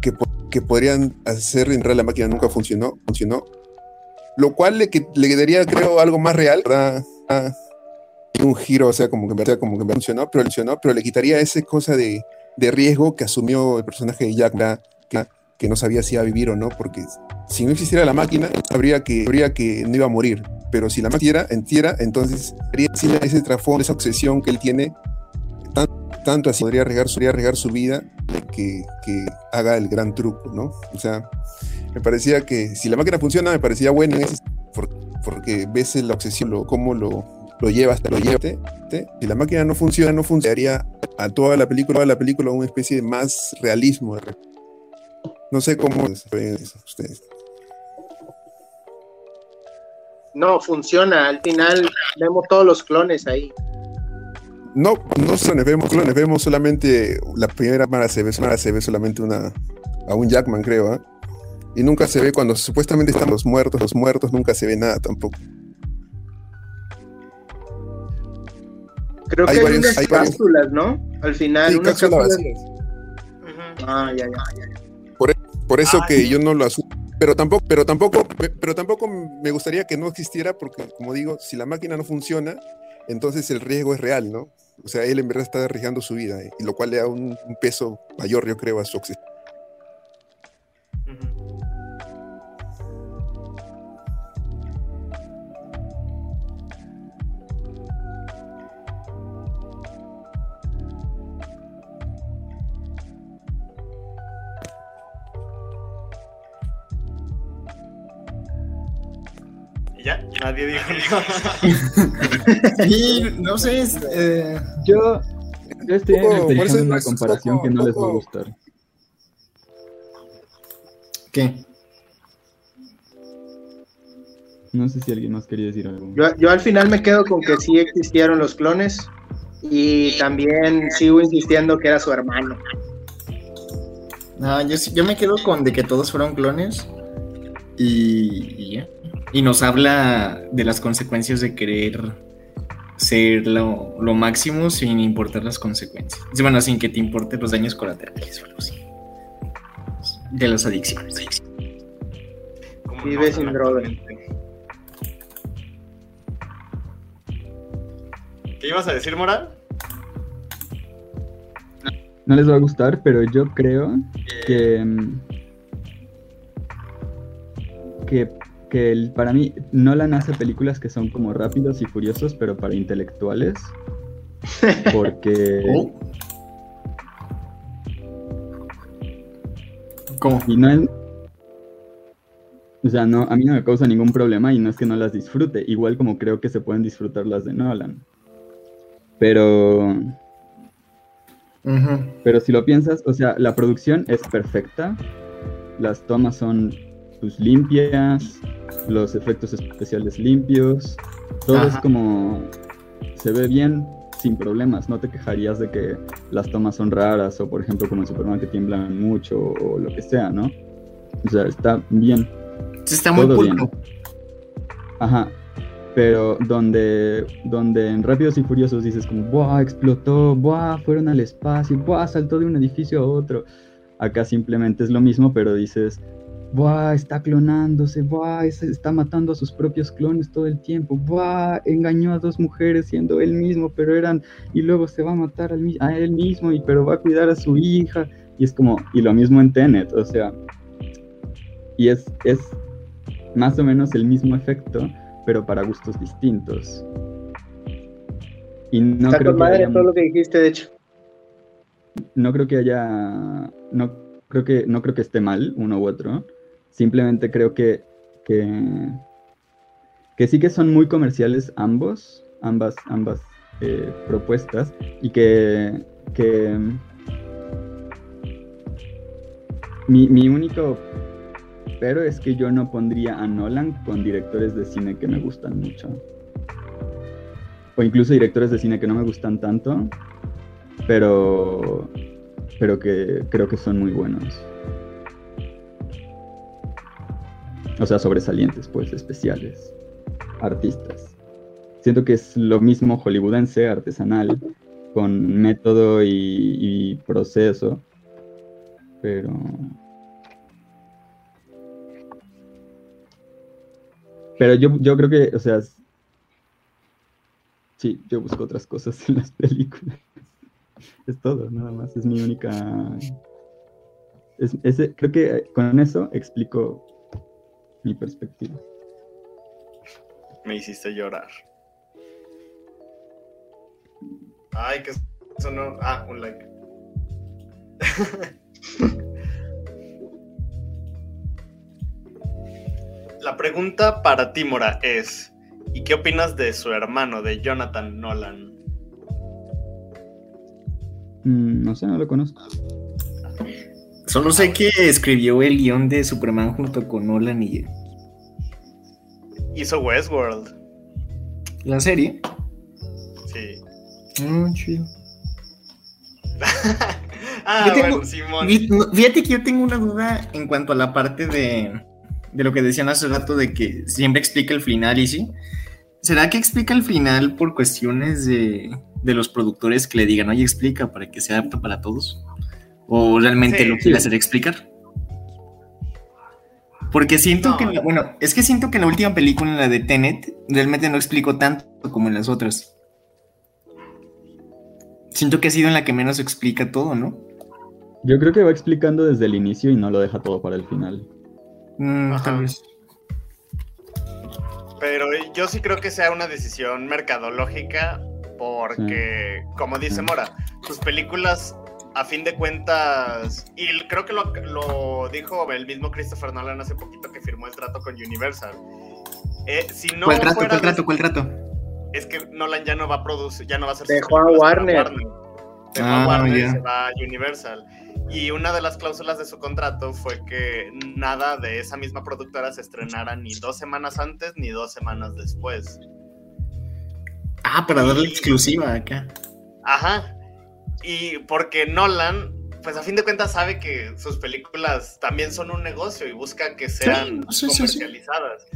que, que podrían hacer en realidad la máquina nunca funcionó funcionó lo cual le, le daría creo algo más real ¿verdad? un giro o sea como que en verdad como que funcionó pero funcionó pero le quitaría esa cosa de, de riesgo que asumió el personaje de Jack que que no sabía si iba a vivir o no, porque si no existiera la máquina, habría que, habría que no iba a morir. Pero si la máquina entierra, entonces habría ese trasfondo, esa obsesión que él tiene, tanto así podría regar su vida que, que, haga el gran truco, ¿no? O sea, me parecía que si la máquina funciona, me parecía bueno porque, ves la obsesión, lo, cómo lo, lo llevas, lo llevas. Si la máquina no funciona, no funcionaría a toda la película, a la película una especie de más realismo. No sé cómo ustedes. No, funciona. Al final vemos todos los clones ahí. No, no son vemos clones, vemos solamente la primera mara se ve, se ve solamente una a un Jackman, creo, ¿eh? Y nunca se ve cuando supuestamente están los muertos, los muertos nunca se ve nada tampoco. Creo que hay, unas cápsulas, ¿no? Al final, unas cápsulas. Ah, ya, ya, ya. Por eso que yo no lo asumo. Pero tampoco, pero tampoco, pero tampoco me gustaría que no existiera, porque como digo, si la máquina no funciona, entonces el riesgo es real, ¿no? O sea, él en verdad está arriesgando su vida, y lo cual le da un, un peso mayor, yo creo, a su existencia. Ya, nadie dijo nada. y no sé, eh, yo, yo estoy en una comparación que no les va a gustar. ¿Qué? No sé si alguien más quería decir algo. Yo, yo al final me quedo con que sí existieron los clones y también sigo insistiendo que era su hermano. No, yo, yo me quedo con de que todos fueron clones y, y ya. Y nos habla de las consecuencias de querer ser lo, máximo sin importar las consecuencias. Bueno, sin que te importen los daños colaterales o algo así. De las adicciones. Vive sin droga. ¿Qué ibas a decir, Moral? No les va a gustar, pero yo creo que, mm, que que para mí Nolan hace películas que son como rápidos y furiosos, pero para intelectuales. Porque. Oh. ¿Cómo? Y no O sea, no, a mí no me causa ningún problema y no es que no las disfrute. Igual como creo que se pueden disfrutar las de Nolan. Pero. Pero si lo piensas, o sea, la producción es perfecta. Las tomas son pues, limpias, los efectos especiales limpios, todo es como se ve bien sin problemas, no te quejarías de que las tomas son raras o por ejemplo como en Superman que tiemblan mucho o lo que sea, ¿no? O sea, está bien. Está muy pulpo. Ajá. Pero donde, donde en Rápidos y Furiosos dices como, ¡buah! Explotó, ¡buah! Fueron al espacio, ¡buah! Saltó de un edificio a otro. Acá simplemente es lo mismo, pero dices, ¡buah! Está clonándose, ¡buah! es- Está matando a sus propios clones todo el tiempo, ¡buah! Engañó a dos mujeres siendo él mismo, pero eran. Y luego se va a matar al a él mismo, y pero va a cuidar a su hija. Y es como. Y lo mismo en Tenet, o sea. Y es, es más o menos el mismo efecto, pero para gustos distintos. Y no Está creo con que madre haya todo lo que dijiste, de hecho. no creo que haya no creo que no creo que esté mal uno u otro simplemente creo que que, sí que son muy comerciales ambos ambas ambas eh, propuestas y que que mi, mi único pero es que yo no pondría a Nolan con directores de cine que me gustan mucho o incluso directores de cine que no me gustan tanto pero pero que creo que son muy buenos. O sea, sobresalientes, pues, especiales, artistas. Siento que es lo mismo hollywoodense, artesanal, con método y, proceso, pero... Pero yo, yo creo que, o sea, sí, yo busco otras cosas en las películas. Es todo, nada más. Es mi única. Es, ese, creo que con eso explico mi perspectiva. Me hiciste llorar. Ay, que eso no. Ah, un like. La pregunta para ti, Mora, es: ¿y qué opinas de su hermano, de Jonathan Nolan? Mm, no sé, no lo conozco. Solo sé que escribió el guion de Superman junto con Nolan y Hizo Westworld. la serie. Sí. Mm, chido. ah, tengo- bueno, Simón. Fíjate que yo tengo una duda en cuanto a la parte de, de lo que decían hace rato de que siempre explica el final y sí. ¿Será que explica el final por cuestiones de, de los productores que le digan, oye, explica para que sea apto para todos? ¿O realmente Sí. lo quiere hacer explicar? Porque siento No. que, la- bueno, es que siento que en la última película, la de Tenet, realmente no explicó tanto como en las otras. Siento que ha sido en la que menos explica todo, ¿no? Yo creo que va explicando desde el inicio y no lo deja todo para el final. Mm, Ajá. tal vez. Pero yo sí creo que sea una decisión mercadológica porque, como dice Mora, sus películas, a fin de cuentas, y creo que lo, lo dijo el mismo Christopher Nolan hace poquito que firmó el trato con Universal. Eh, si no ¿Cuál trato? fuera ¿Cuál trato? ¿Cuál trato? Es que Nolan ya no va a producir, ya no va a hacer Dejó a Warner. Dejó Ah, a Warner y se va a Universal. Y una de las cláusulas de su contrato fue que nada de esa misma productora se estrenara ni dos semanas antes ni dos semanas después. Ah, para darle exclusiva acá. Ajá. Y porque Nolan, pues a fin de cuentas sabe que sus películas también son un negocio y busca que sean sí, sí, sí. comercializadas.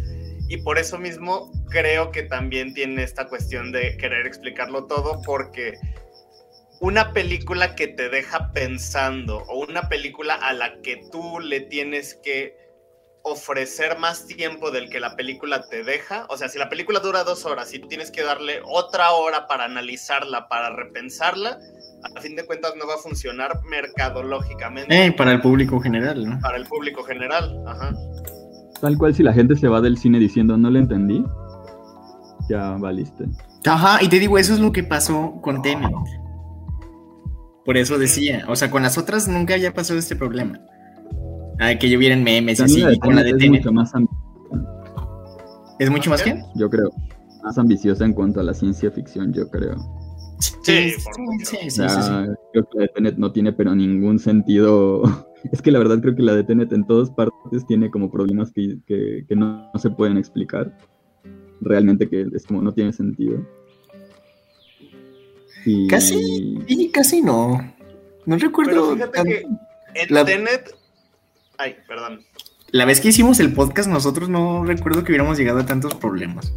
Y por eso mismo creo que también tiene esta cuestión de querer explicarlo todo porque una película que te deja pensando o una película a la que tú le tienes que ofrecer más tiempo del que la película te deja, o sea, si la película dura dos horas y tú tienes que darle otra hora para analizarla, para repensarla, a fin de cuentas no va a funcionar mercadológicamente Eh, para el público general, ¿no? para el público general. Ajá. Tal cual si la gente se va del cine diciendo no le entendí, ya valiste. Ajá, y te digo, eso es lo que pasó con Tenet. Por eso decía, o sea, con las otras nunca había pasado este problema. Ah, que llovieran memes y así, y con la de Tenet es mucho más ambiciosa, ¿Es mucho más que? yo creo. Más ambiciosa en cuanto a la ciencia ficción, yo creo. Sí, sí, sí, O sí, sea, sí. creo que la de Tenet no tiene pero ningún sentido. Es que la verdad creo que la de Tenet en todas partes tiene como problemas que, que- que no, no se pueden explicar. Realmente que es como no tiene sentido. Y... Casi, sí, casi no. No Pero recuerdo. fíjate tan- que en la- Tenet. Ay, perdón. La vez que hicimos el podcast, nosotros no recuerdo que hubiéramos llegado a tantos problemas.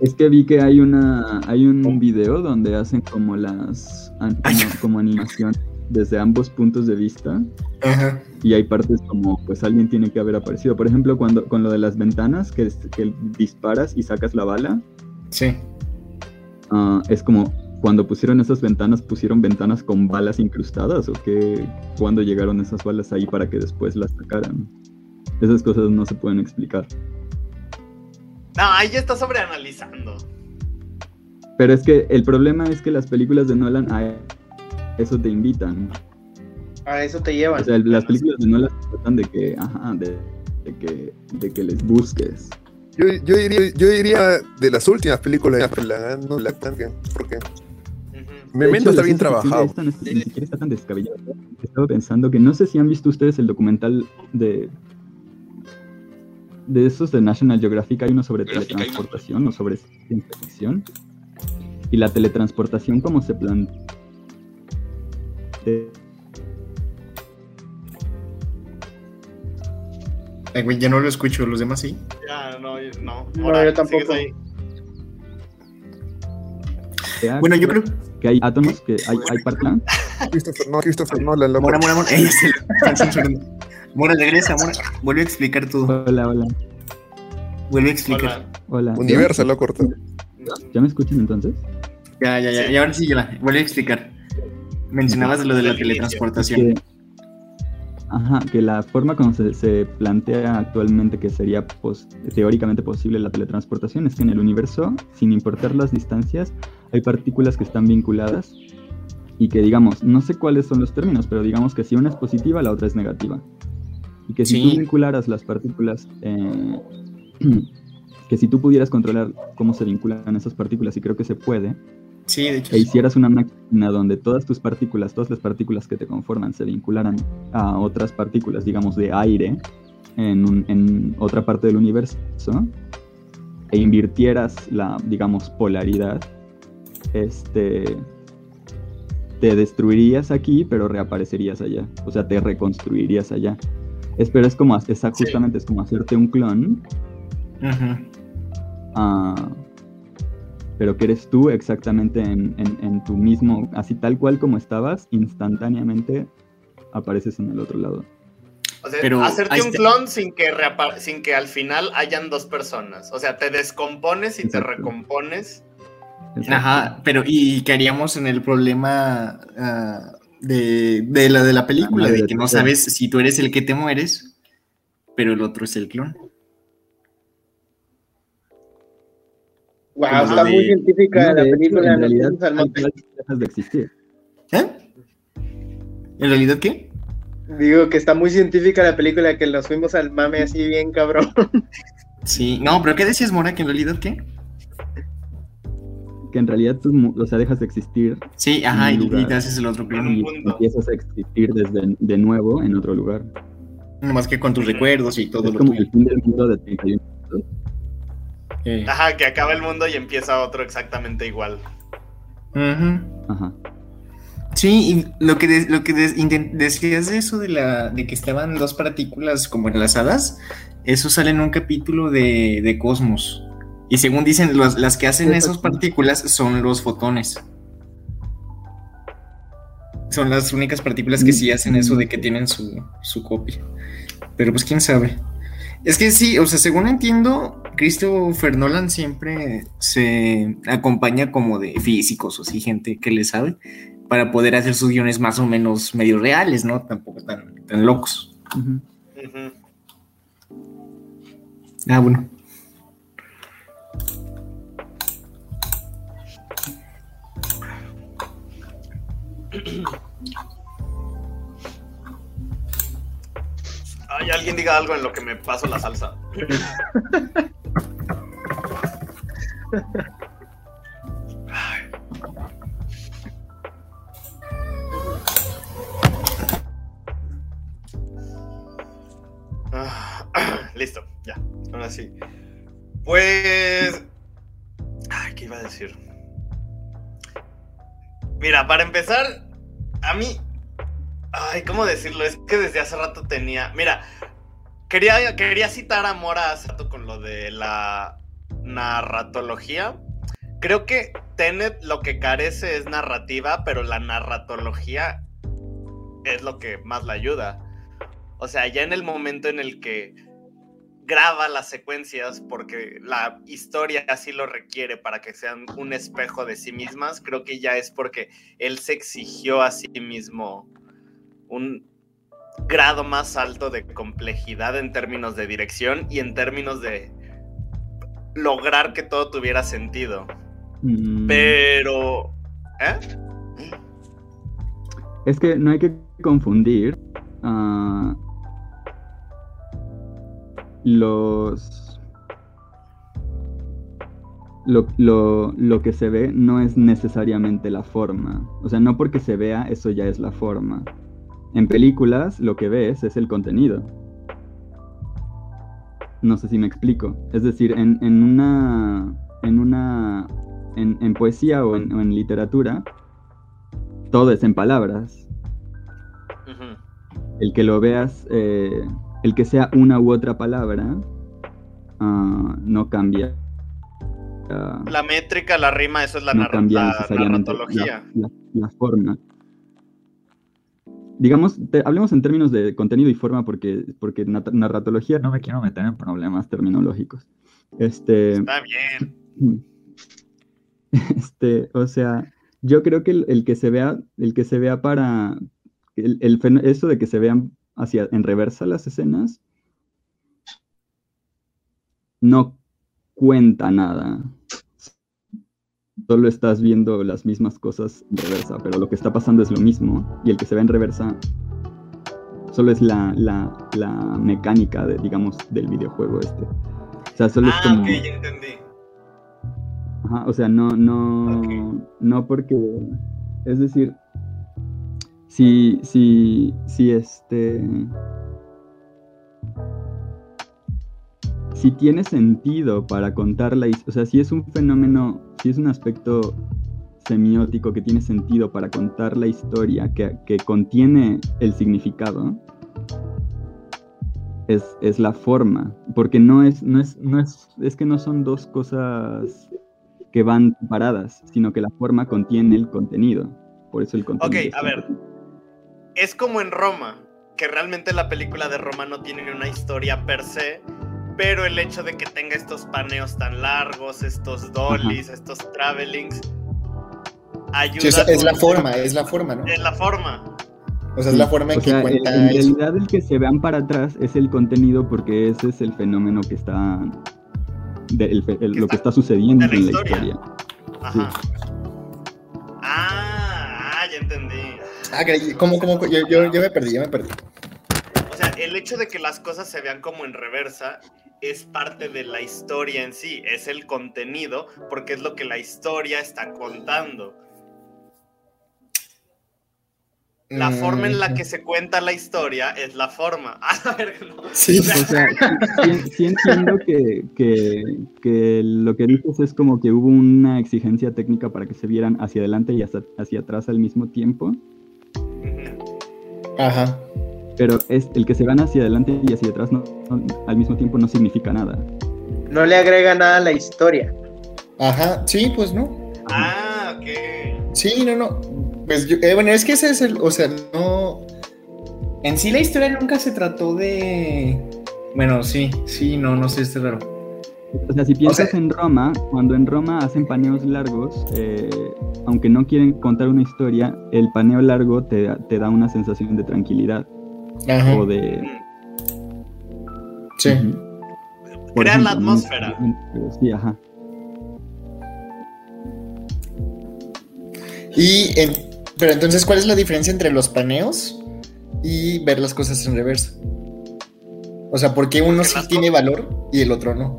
Es que vi que hay una hay un video donde hacen como las an- como, como animación desde ambos puntos de vista Ajá. y hay partes como pues alguien tiene que haber aparecido. Por ejemplo, cuando con lo de las ventanas que, es- que disparas y sacas la bala, Sí. ah, es como cuando pusieron esas ventanas, pusieron ventanas con balas incrustadas o que cuando llegaron esas balas ahí para que después las sacaran. Esas cosas no se pueden explicar. No, ahí ya está sobreanalizando. Pero es que el problema es que las películas de Nolan a eso te invitan. A eso te llevan. O sea, las películas de Nolan tratan de que, ajá, de, de que, de que les busques. Yo, yo, diría, yo diría de las últimas películas de Nolan, no la porque Memento hecho, está bien trabajado. esta no es- ni siquiera está tan descabellada. Estaba pensando que no sé si han visto ustedes el documental de de esos de National Geographic. Hay uno sobre uno. teletransportación o sobre ciencia ficción. Y la teletransportación como se plantea. Ay, güey, ya no lo escucho, los demás sí. Ya, no, no. No, Ahora, yo tampoco. Bueno, yo creo. Que hay átomos, que hay, hay partículas. Christopher, no, Christopher Nolan, loco. Mora, Mora, Mora. Ella se. Mora, regresa, Mora. Vuelve a explicar todo. Hola, hola, Vuelve a explicar. Hola. hola. Universal lo cortó. ¿Ya me escuchan entonces? Ya, ya, ya. Y ahora sí, ya. Vuelve a explicar. Mencionabas lo de la teletransportación. que, ajá, que la forma como se, se plantea actualmente que sería pos- teóricamente posible la teletransportación es que en el universo, sin importar las distancias, hay partículas que están vinculadas y que digamos, no sé cuáles son los términos, pero digamos que si una es positiva, la otra es negativa. Y que si Sí. tú vincularas las partículas, eh, que si tú pudieras controlar cómo se vinculan esas partículas, y creo que se puede, Sí, de hecho. e hicieras una máquina donde todas tus partículas, todas las partículas que te conforman se vincularan a otras partículas, digamos, de aire en, un- en otra parte del universo, e invirtieras la, digamos, polaridad, este, te destruirías aquí, pero reaparecerías allá. O sea, te reconstruirías allá. Es, pero es como, es, justamente es como hacerte un clon Ujú. Ah, pero que eres tú exactamente en, en- en tu mismo, así tal cual como estabas, instantáneamente apareces en el otro lado. O sea, Pero hacerte un clon sin que, sin que al final hayan dos personas. O sea, te descompones y Exacto. te recompones. Exacto. Ajá, pero ¿y qué haríamos en el problema ah, de, de la de la película? Ah, De de que no sabes si tú eres el que te mueres, pero el otro es el clon. Wow, está de- muy científica No, la de hecho, película. en nos realidad, dejas de existir. ¿Eh? ¿En realidad qué? Digo que está muy científica la película, que nos fuimos al mame así bien cabrón. Sí, no, pero ¿qué decías, Mora? ¿Que en realidad qué? Que en realidad tú, mu- o sea, dejas de existir Sí, ajá, y, lugar. y te haces el otro un y mundo. empiezas a existir desde de nuevo en otro lugar. Nomás que con tus recuerdos y todo es lo como tuyo. el fin del mundo de 31 minutos. Eh, Ajá, que acaba el mundo y empieza otro exactamente igual. Ajá. Sí, y lo que, de- lo que de- decías de eso de, la, de que estaban dos partículas como enlazadas, eso sale en un capítulo de, de Cosmos. Y según dicen, los- las que hacen esas partículas son los fotones. Son las únicas partículas que sí hacen eso de que tienen su, su copia. Pero pues quién sabe. Es que sí, o sea, según entiendo, Christopher Nolan siempre se acompaña como de físicos o así, gente que le sabe, para poder hacer sus guiones más o menos medio reales, ¿no? Tampoco tan, tan locos. Ah, bueno. Ay, alguien diga algo en lo que me paso la salsa. Listo, ya. Ahora sí. Pues. ¿qué iba a decir? Mira, para empezar, a mí. Ay, ¿cómo decirlo? Es que desde hace rato tenía. Mira, quería, quería citar a Mora rato con lo de la narratología. Creo que Tenet lo que carece es narrativa, pero la narratología es lo que más la ayuda. O sea, ya en el momento en el que graba las secuencias porque la historia así lo requiere para que sean un espejo de sí mismas, creo que ya es porque él se exigió a sí mismo un grado más alto de complejidad en términos de dirección y en términos de lograr que todo tuviera sentido. Mm, Pero... ¿Eh? Es que no hay que confundir ah, los... Lo, lo- lo que se ve no es necesariamente la forma. O sea, no porque se vea, eso ya es la forma. En películas, lo que ves es el contenido. No sé si me explico. Es decir, en, en una. En una. En, en poesía o en- o en literatura, todo es en palabras. El que lo veas, eh, el que sea una u otra palabra, ah, no cambia. La métrica, la rima, eso es la, no narra- cambia la necesariamente la, narratología. la- la forma. Digamos, te- hablemos en términos de contenido y forma porque, porque narratología no me quiero meter en problemas terminológicos. Este, Está bien. este, o sea, yo creo que el, el que se vea, el que se vea para el, el eso de que se vean hacia en reversa las escenas no cuenta nada. Solo estás viendo las mismas cosas en reversa, pero lo que está pasando es lo mismo. Y el que se ve en reversa solo es la, la, la mecánica, de, digamos, del videojuego este. O sea, solo es Ah, como... ok, ya entendí. Ajá, o sea, no, no, no porque, es decir, si, si, si este, si tiene sentido para contar la historia, o sea, si es un fenómeno, si es un aspecto semiótico que tiene sentido para contar la historia, que, que contiene el significado, es, es la forma, porque no es, no es, no es, es que no son dos cosas que van paradas, sino que la forma contiene el contenido. Por eso el contenido. Ok, a ver. Es como en Roma, que realmente la película de Roma no tiene una historia per se, pero el hecho de que tenga estos paneos tan largos, estos dollies, estos travelings, ayuda. Sí, o sea, es la forma, es la forma, ¿no? Es la forma. O sea, es la forma en O que sea, en, cuenta en eso. realidad el que se vean para atrás es el contenido porque ese es el fenómeno que está... de- el fe- el- Que lo que está sucediendo la en la historia. Ajá. Ah, ah, ya entendí. Ah, ¿cómo, cómo? Yo, yo, yo me perdí, yo me perdí. O sea, el hecho de que las cosas se vean como en reversa es parte de la historia en sí, es el contenido, porque es lo que la historia está contando. La forma en la Mm, que se cuenta la historia es la forma. A ver, no. Sí, O sea, sí, sí entiendo que, que- que lo que dices es como que hubo una exigencia técnica para que se vieran hacia adelante y hacia, hacia atrás al mismo tiempo. Ajá. Pero es el que se van hacia adelante y hacia atrás no- no- al mismo tiempo no significa nada. No le agrega nada a la historia. Ajá, sí, pues no. Ah, ok. Sí, no, no. Pues yo- eh, bueno, es que ese es el, o sea, no. En sí la historia nunca se trató de. Bueno, sí, sí, no, no sé, es raro. O sea, si piensas sea- en Roma, cuando en Roma hacen paneos largos, eh, aunque no quieren contar una historia, el paneo largo te, da- te da una sensación de tranquilidad Ajá. o de... Sí. Por Crear la atmósfera. Sí, ajá. Y en- pero entonces, ¿cuál es la diferencia entre los paneos y ver las cosas en reversa? O sea, ¿por qué uno Porque sí tiene valor y el otro no?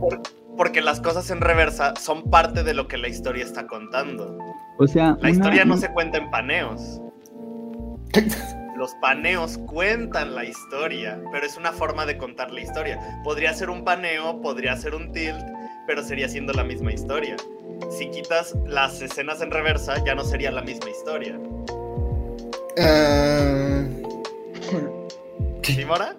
Porque las cosas en reversa son parte de lo que la historia está contando. O sea, La una- historia no se cuenta en paneos. Los paneos cuentan la historia, pero es una forma de contar la historia. Podría ser un paneo, podría ser un tilt, pero sería siendo la misma historia. Si quitas las escenas en reversa, ya no sería la misma historia. ¿Sí, Mora?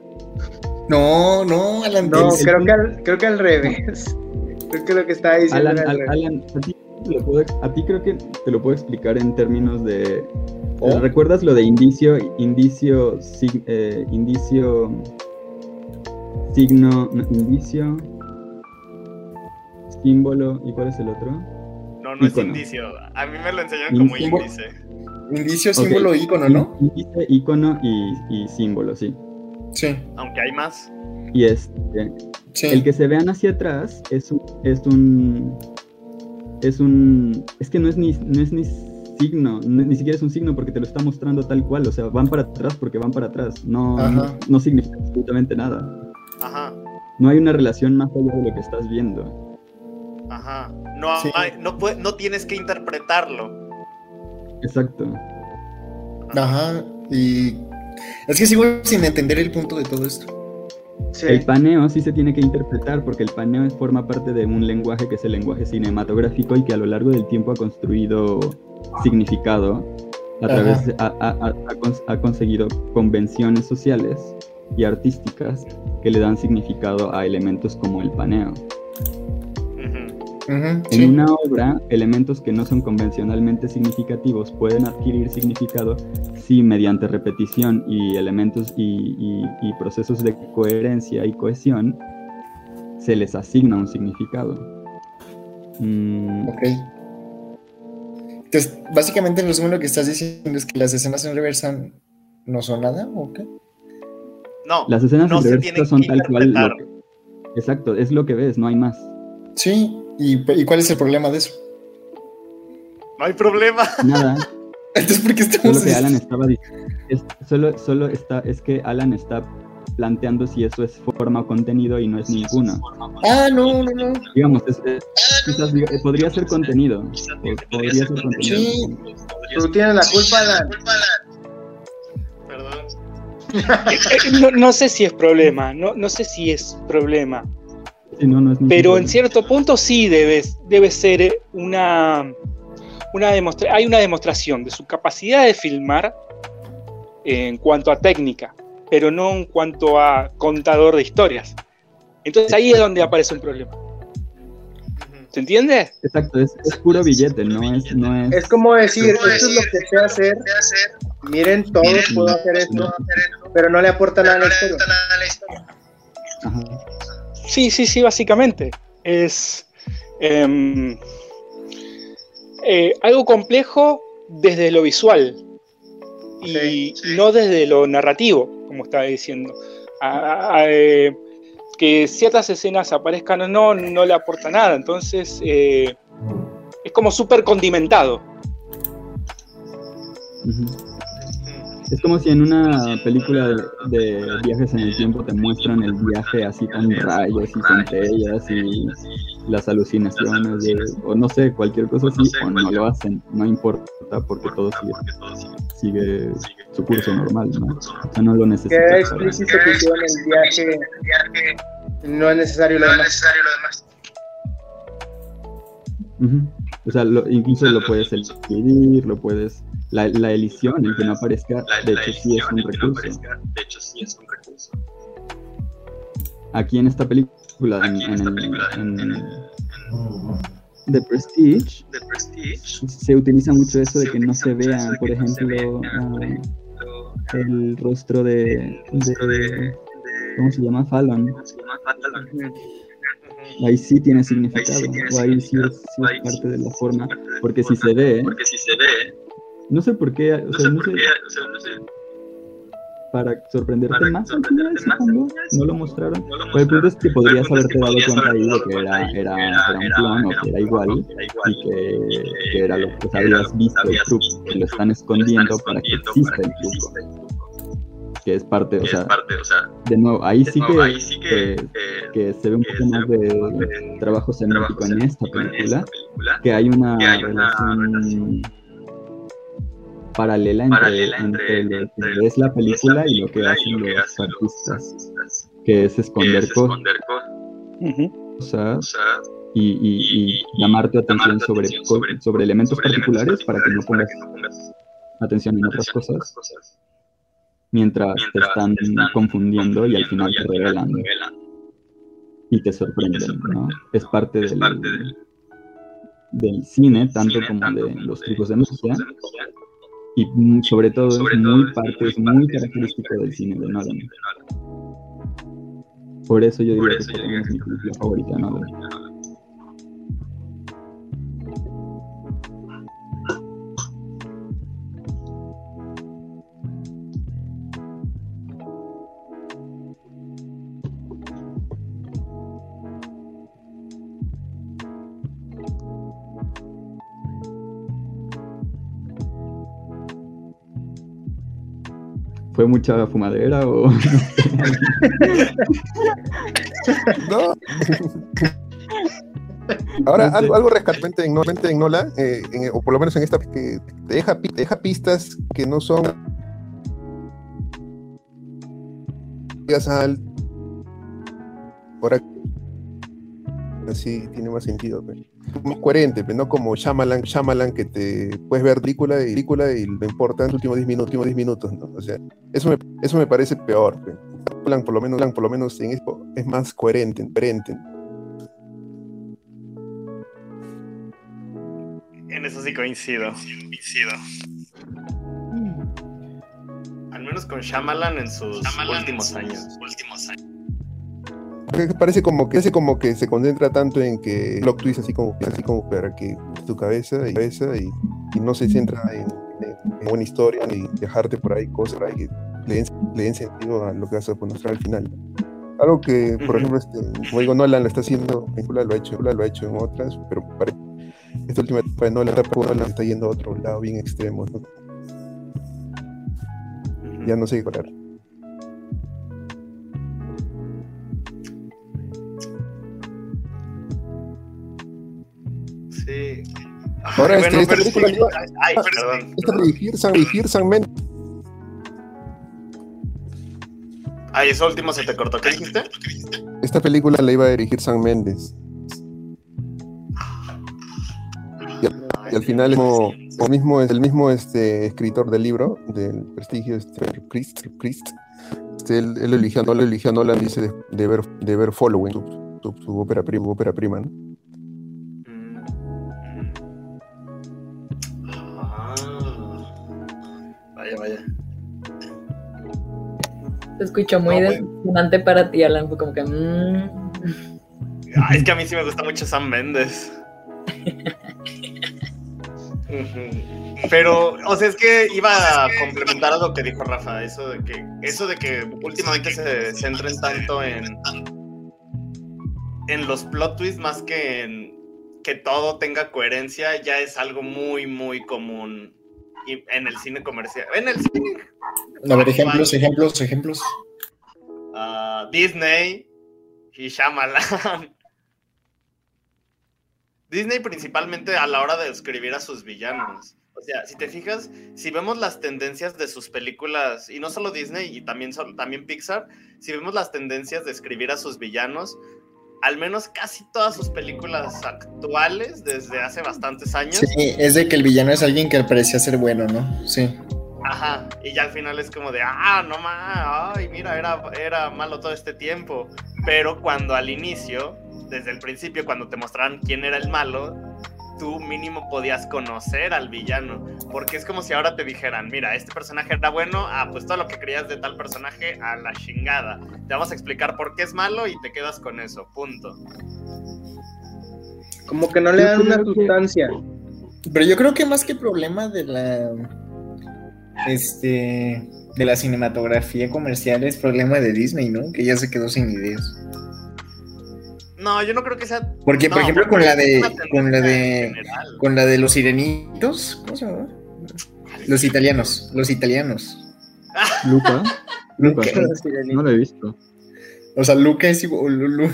no, no, Alan. No, creo que al, creo que al revés. Creo que lo que estaba diciendo Alan, era al Al- revés. Alan, a ti, te lo puedo- a ti creo que te lo puedo explicar en términos de O- ¿Recuerdas lo de indicio, indicio, sig- eh, indicio, signo, no, indicio, símbolo, ¿y cuál es el otro? No, no es Ícono. indicio. A mí me lo enseñaron como Símbolo. índice. Indicio, símbolo, ícono, ¿no? Índice, icono y, y símbolo, sí. Sí, Aunque hay más. Y este, sí. el que se vean hacia atrás es un, es un, es un, es que no es ni, no es ni signo, no- ni siquiera es un signo porque te lo está mostrando tal cual, o sea, van para atrás porque van para atrás, no, no, no significa absolutamente nada. Ajá. No hay una relación más allá de lo que estás viendo. Ajá. No, Sí. hay- no, no tienes que interpretarlo. Exacto. Ajá, y es que sigo sin entender el punto de todo esto. Sí. El paneo sí se tiene que interpretar porque el paneo forma parte de un lenguaje que es el lenguaje cinematográfico y que a lo largo del tiempo ha construido significado a través ha, ha- ha conseguido convenciones sociales y artísticas que le dan significado a elementos como el paneo. En sí. una obra, elementos que no son convencionalmente significativos pueden adquirir significado si mediante repetición y elementos y, y- y procesos de coherencia y cohesión se les asigna un significado. Mm, Ok. Entonces, básicamente, en resumen, lo que estás diciendo es que las escenas en reversa no son nada, ¿o qué? No. las escenas no en reversa son tal cual. lo interpretar. que- exacto, es lo que ves, no hay más. Sí, ¿y, y cuál es el problema de eso? No hay problema. Nada. Entonces, ¿por qué estamos Solo que Alan estaba diciendo, es, solo, solo está, es que Alan está planteando si eso es forma o contenido y no es ninguno. Ah, no, no, no. Digamos, es- es- quizás eh, podría ser contenido. po- Podría ser contenido. Sí. Tú tienes la culpa, Alan. Perdón. Eh, No, no sé si es problema, no, no sé si es problema, Sí, no, no es pero en cierto punto sí debe, debe ser una, una demostra- hay una demostración de su capacidad de filmar en cuanto a técnica, pero no en cuanto a contador de historias. Entonces ahí es donde aparece un problema. ¿Se entiende? Exacto, es, es puro billete, no es, no es. Es como decir, esto es lo que sé hacer. Miren, todos puedo hacer esto, pero no le aporta nada a la historia. Ajá. Sí, sí, sí, básicamente. Es em, eh, algo complejo desde lo visual y, Sí, no desde lo narrativo, como estaba diciendo. A- a- eh, que ciertas escenas aparezcan o no, no le aporta nada. Entonces, eh, es como súper condimentado. Es como si en una película de, de viajes en el tiempo te muestran el viaje así con rayos y centellas y las alucinaciones, de- o no sé, cualquier cosa así, o no lo hacen, no importa porque todo sigue, sigue su curso normal, ¿no? O sea, no lo necesitas. explícito que el viaje. No es necesario lo demás. Ujú. O sea, lo- incluso lo puedes escribir, lo puedes... La, la edición, el que no aparezca, de hecho sí es un recurso. Aquí en esta película, en, en el- en The Prestige, se utiliza mucho eso de que no se vea, por ejemplo, ah, el rostro de, de- ¿cómo se llama? Fallon. Ahí sí tiene significado, o ahí sí es, sí es parte de la forma, porque si se ve, no sé por qué, o sea, no sé, para sorprenderte más, al final, supongo, no lo mostraron. Pero el punto es que podrías haberte dado cuenta ahí de que era, era, era un clon o que era igual y que, que era lo que habías visto el truco, que lo están escondiendo para que exista el truco, que es parte, o sea, de nuevo, ahí sí que, que, que se ve un poco más de trabajo semántico en esta película, que hay una relación paralela entre, entre lo que es la película y lo que hacen los artistas, que es esconder cosas y, y- y llamar tu atención sobre, sobre elementos particulares para que no pongas atención en otras cosas mientras te están confundiendo y al final te revelan. Y te sorprenden, ¿no? Es parte del, del cine, tanto como de los trucos de magia, Y sobre todo es muy parte, es muy característico del cine de Nolan. Por eso yo digo que es mi película favorita de Nolan. ¿Fue mucha fumadera o.? no. Ahora, algo, algo rescatante en, en Nola, eh, o por lo menos en esta, que te deja, deja pistas que no son. Al, ahora así tiene más sentido. Pero muy coherente, pero no como Shyamalan, Shyamalan que te puedes ver película y película y lo importa en los últimos 10 minutos, últimos 10 minutos, ¿no? O sea, eso me, eso me parece peor. Plan, por lo menos, por lo menos en esto es más coherente, coherente. En eso sí coincido. coincido. Al menos con Shyamalan en sus últimos años. Últimos años parece como que como que se concentra tanto en que plot twist así como así como para que tu cabeza y cabeza y, no se centra en, una historia ni dejarte por ahí cosas que le den, sentido a lo que vas a mostrar al final. Algo que por ejemplo este, como digo Nolan lo está haciendo en lo ha hecho lo ha hecho en otras pero esta última etapa de Nolan, Nolan está yendo a otro lado bien extremo ya no sé qué hablar Ahora, este, esta película iba, ay, perdón, esta dirigir San, dirigir San Mendes. Ay, se te cortó. ¿Qué dijiste? Esta película la iba a dirigir San Méndez. Y al, y al final es mismo, es el mismo este, escritor del libro, del prestigio, este, Christ, Christ este, él, él eligió, no, eligió Nolan, dice, de, de, ver, de ver Following, su, su, su ópera prima, ópera prima ¿no? Se escuchó muy decepcionante para ti, Alan. Fue como que. Mmm. es que a mí sí me gusta mucho Sam Mendes. Pero, o sea, es que iba a complementar a lo que dijo Rafa, eso de que, eso de que últimamente se centren tanto en, en los plot twists más que en que todo tenga coherencia, ya es algo muy, muy común en el cine comercial. En el cine. A ver, ejemplos, ejemplos, ejemplos. Ah, Disney y Shyamalan. Disney principalmente a la hora de escribir a sus villanos. O sea, si te fijas, si vemos las tendencias de sus películas, y no solo Disney, y también, también Pixar, si vemos las tendencias de escribir a sus villanos, al menos casi todas sus películas actuales desde hace bastantes años. Sí, es de que el villano es alguien que parecía ser bueno, ¿no? Sí. Ajá, y ya al final es como de, ah, no más, ay, mira, era, era malo todo este tiempo. Pero cuando al inicio, desde el principio, cuando te mostraron quién era el malo, tú mínimo podías conocer al villano. Porque es como si ahora te dijeran, mira, este personaje era bueno, ah, pues todo lo que creías de tal personaje a la chingada. Te vamos a explicar por qué es malo y te quedas con eso, punto. Como que no le dan una sustancia. Pero yo creo que más que problema de la. Este. De la cinematografía comercial es problema de Disney, ¿no? Que ya se quedó sin ideas. No, yo no creo que sea. Porque, por ejemplo, con la de. Con la de. Con la de los sirenitos. ¿Cómo se llama? Los italianos. Los italianos. Luca. Luca. No lo he visto. O sea, Luca es igual.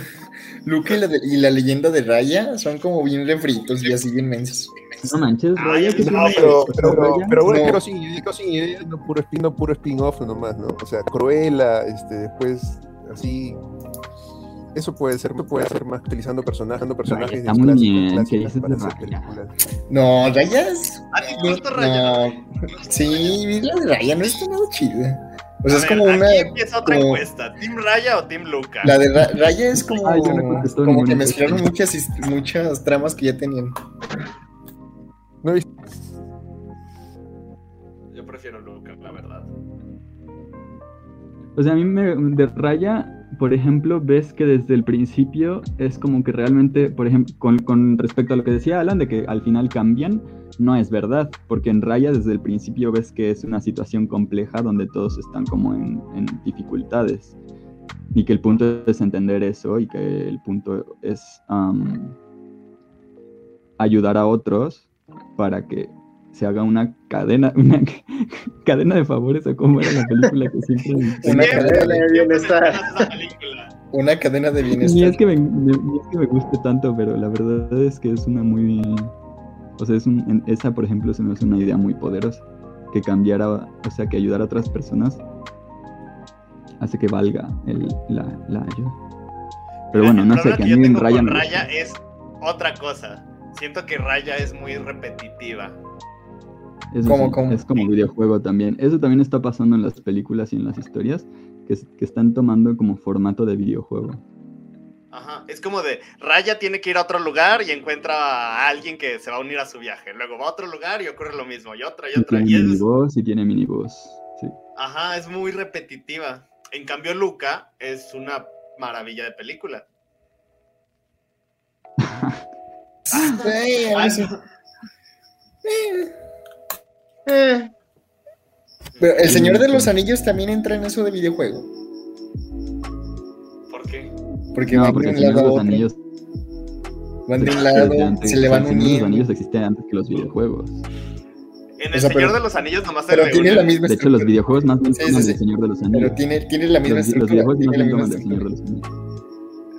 Luca y la, y la, leyenda de Raya son como bien refritos y así bien mensos. No manches, Raya, que no, pero, pero, pero, pero, bueno, pero sin, sin idea, no puro spin-off puro spin nomás, ¿no? O sea, Cruella, este, después así eso puede ser, puede ser más utilizando personajes, personajes Está muy bien, que dices de Raya. No, Raya es. ¿A ti te gusta Raya? No. Sí, la de Raya no está nada chida. O sea, es como aquí una. empieza otra como... encuesta: ¿Team Raya o Team Luca? La de Ra Raya es como. Ay, no como que mezclaron muchas, muchas tramas que ya tenían. No he visto. prefiero Luca, la verdad. O sea, a mí me de Raya, por ejemplo, ves que desde el principio es como que realmente, por ejemplo, con, respecto a lo que decía Alan, de que al final cambian, no es verdad, porque en Raya desde el principio ves que es una situación compleja donde todos están como en, dificultades. Y que el punto es entender eso y que el punto es ayudar a otros para que se haga una cadena, una cadena de favores o como era la película que siempre Una cadena de bienestar. mencionas esa película. Una cadena de Ni bienestar. es, que me, ni- ni es que me guste tanto, pero la verdad es que es una muy... O sea, es un- en- esa, por ejemplo, se me hace una idea muy poderosa. Que cambiara, o sea, que ayudar a otras personas hace que valga el- la, la ayuda. Pero bueno, El no sé, que a mí en Raya Raya es otra cosa. Siento que Raya es muy repetitiva. Eso ¿Cómo, sí, cómo? Es como videojuego también. Eso también está pasando en las películas y en las historias, que, que están tomando como formato de videojuego. Ajá. Es como de Raya tiene que ir a otro lugar y encuentra a alguien que se va a unir a su viaje. Luego va a otro lugar y ocurre lo mismo. Y otra y Y otra. tiene Y es, miniboss y tiene miniboss. Sí. ajá, es muy repetitiva. En cambio, Luca es una maravilla de película. Sí, a mí sí. Eh, Pero el Señor de los Anillos también entra en eso de videojuego. ¿Por qué? Porque No, van porque de el un lado de los otro. Anillos Van de un lado, antes, se le van el Señor de los. Anillos existe antes que los videojuegos. En O El sea, Señor pero- de los Anillos nomás se Pero tiene la misma De hecho, los videojuegos más bien Sí, sí, toman sí. del Señor de los Anillos. Pero tiene, tiene la misma los, los estructura. videojuegos más Tiene la bien misma toman del Señor de estructura. los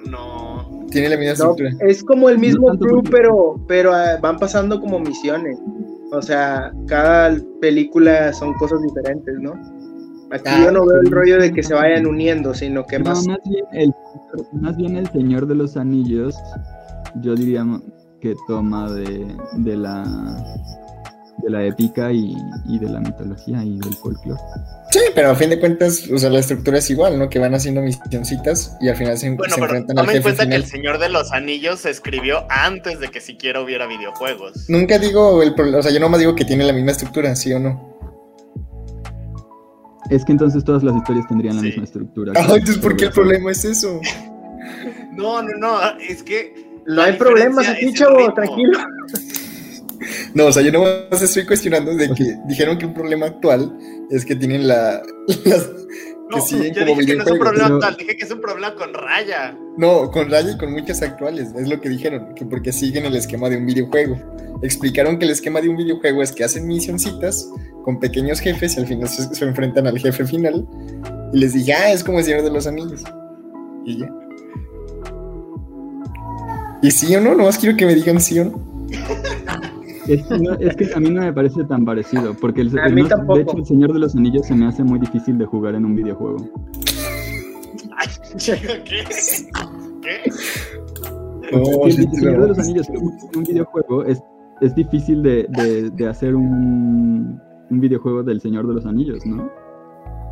Anillos. No. Tiene la misma no, estructura. es como el mismo No crew, porque- pero, pero ah, van pasando como misiones. O sea, cada película son cosas diferentes, ¿no? Aquí yo no veo el rollo de que se vayan uniendo, sino que No, más. más bien, el, más bien el Señor de los Anillos, yo diría que toma de, de la de la épica y, y de la mitología y del folclore. Sí, pero a fin de cuentas, o sea, la estructura es igual, ¿no? Que van haciendo misioncitas y al final se, Bueno, se pero enfrentan al toma en jefe cuenta que. El Señor de los Anillos se escribió antes de que siquiera hubiera videojuegos. Nunca digo el problema, o sea, yo nomás digo que tiene la misma estructura, ¿sí o no? Es que entonces todas las historias tendrían la misma estructura. Ah, entonces, ¿por qué el problema es eso? No, no, no, es que No hay problemas aquí, chavo, tranquilo. No, o sea, yo nomás estoy cuestionando de que dijeron que un problema actual es que tienen la... las- No, que siguen yo como dije que no es un problema pero- actual, dije que es un problema con Raya. No, con Raya y con muchas actuales, es lo que dijeron, que porque siguen el esquema de un videojuego. Explicaron que el esquema de un videojuego es que hacen misioncitas con pequeños jefes y al final se, se enfrentan al jefe final. Y les dije, ah, es como el Señor de los Anillos. Y ya. ¿Y sí o no? Nomás quiero que me digan sí o no. Es que, no- es que a mí no me parece tan parecido, porque el, A el mí no- tampoco. de hecho el Señor de los Anillos se me hace muy difícil de jugar en un videojuego. ¿qué? ¿Qué? Sí, el Señor de los Anillos en un, videojuego es, es difícil de, de- de hacer un, un videojuego del Señor de los Anillos, ¿no?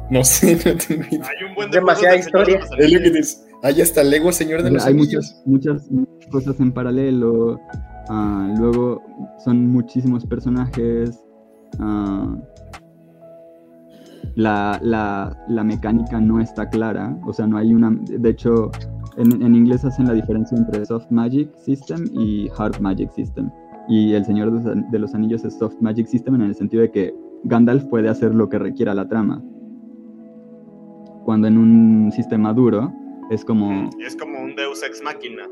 No sé, no tengo idea. Hay un buen de Demasiada historia. los Es lo que Anillos. dices. Hay hasta Lego Señor de los Hay Anillos. muchas, muchas cosas en paralelo. Ah, luego son muchísimos personajes. ah, la, la- la mecánica no está clara. O sea, no hay una. De hecho, en, en inglés hacen la diferencia entre Soft Magic System y Hard Magic System. Y el Señor de los- Anillos es Soft Magic System en el sentido de que Gandalf puede hacer lo que requiera la trama. Cuando en un sistema duro es como Es como un Deus Ex Máquina.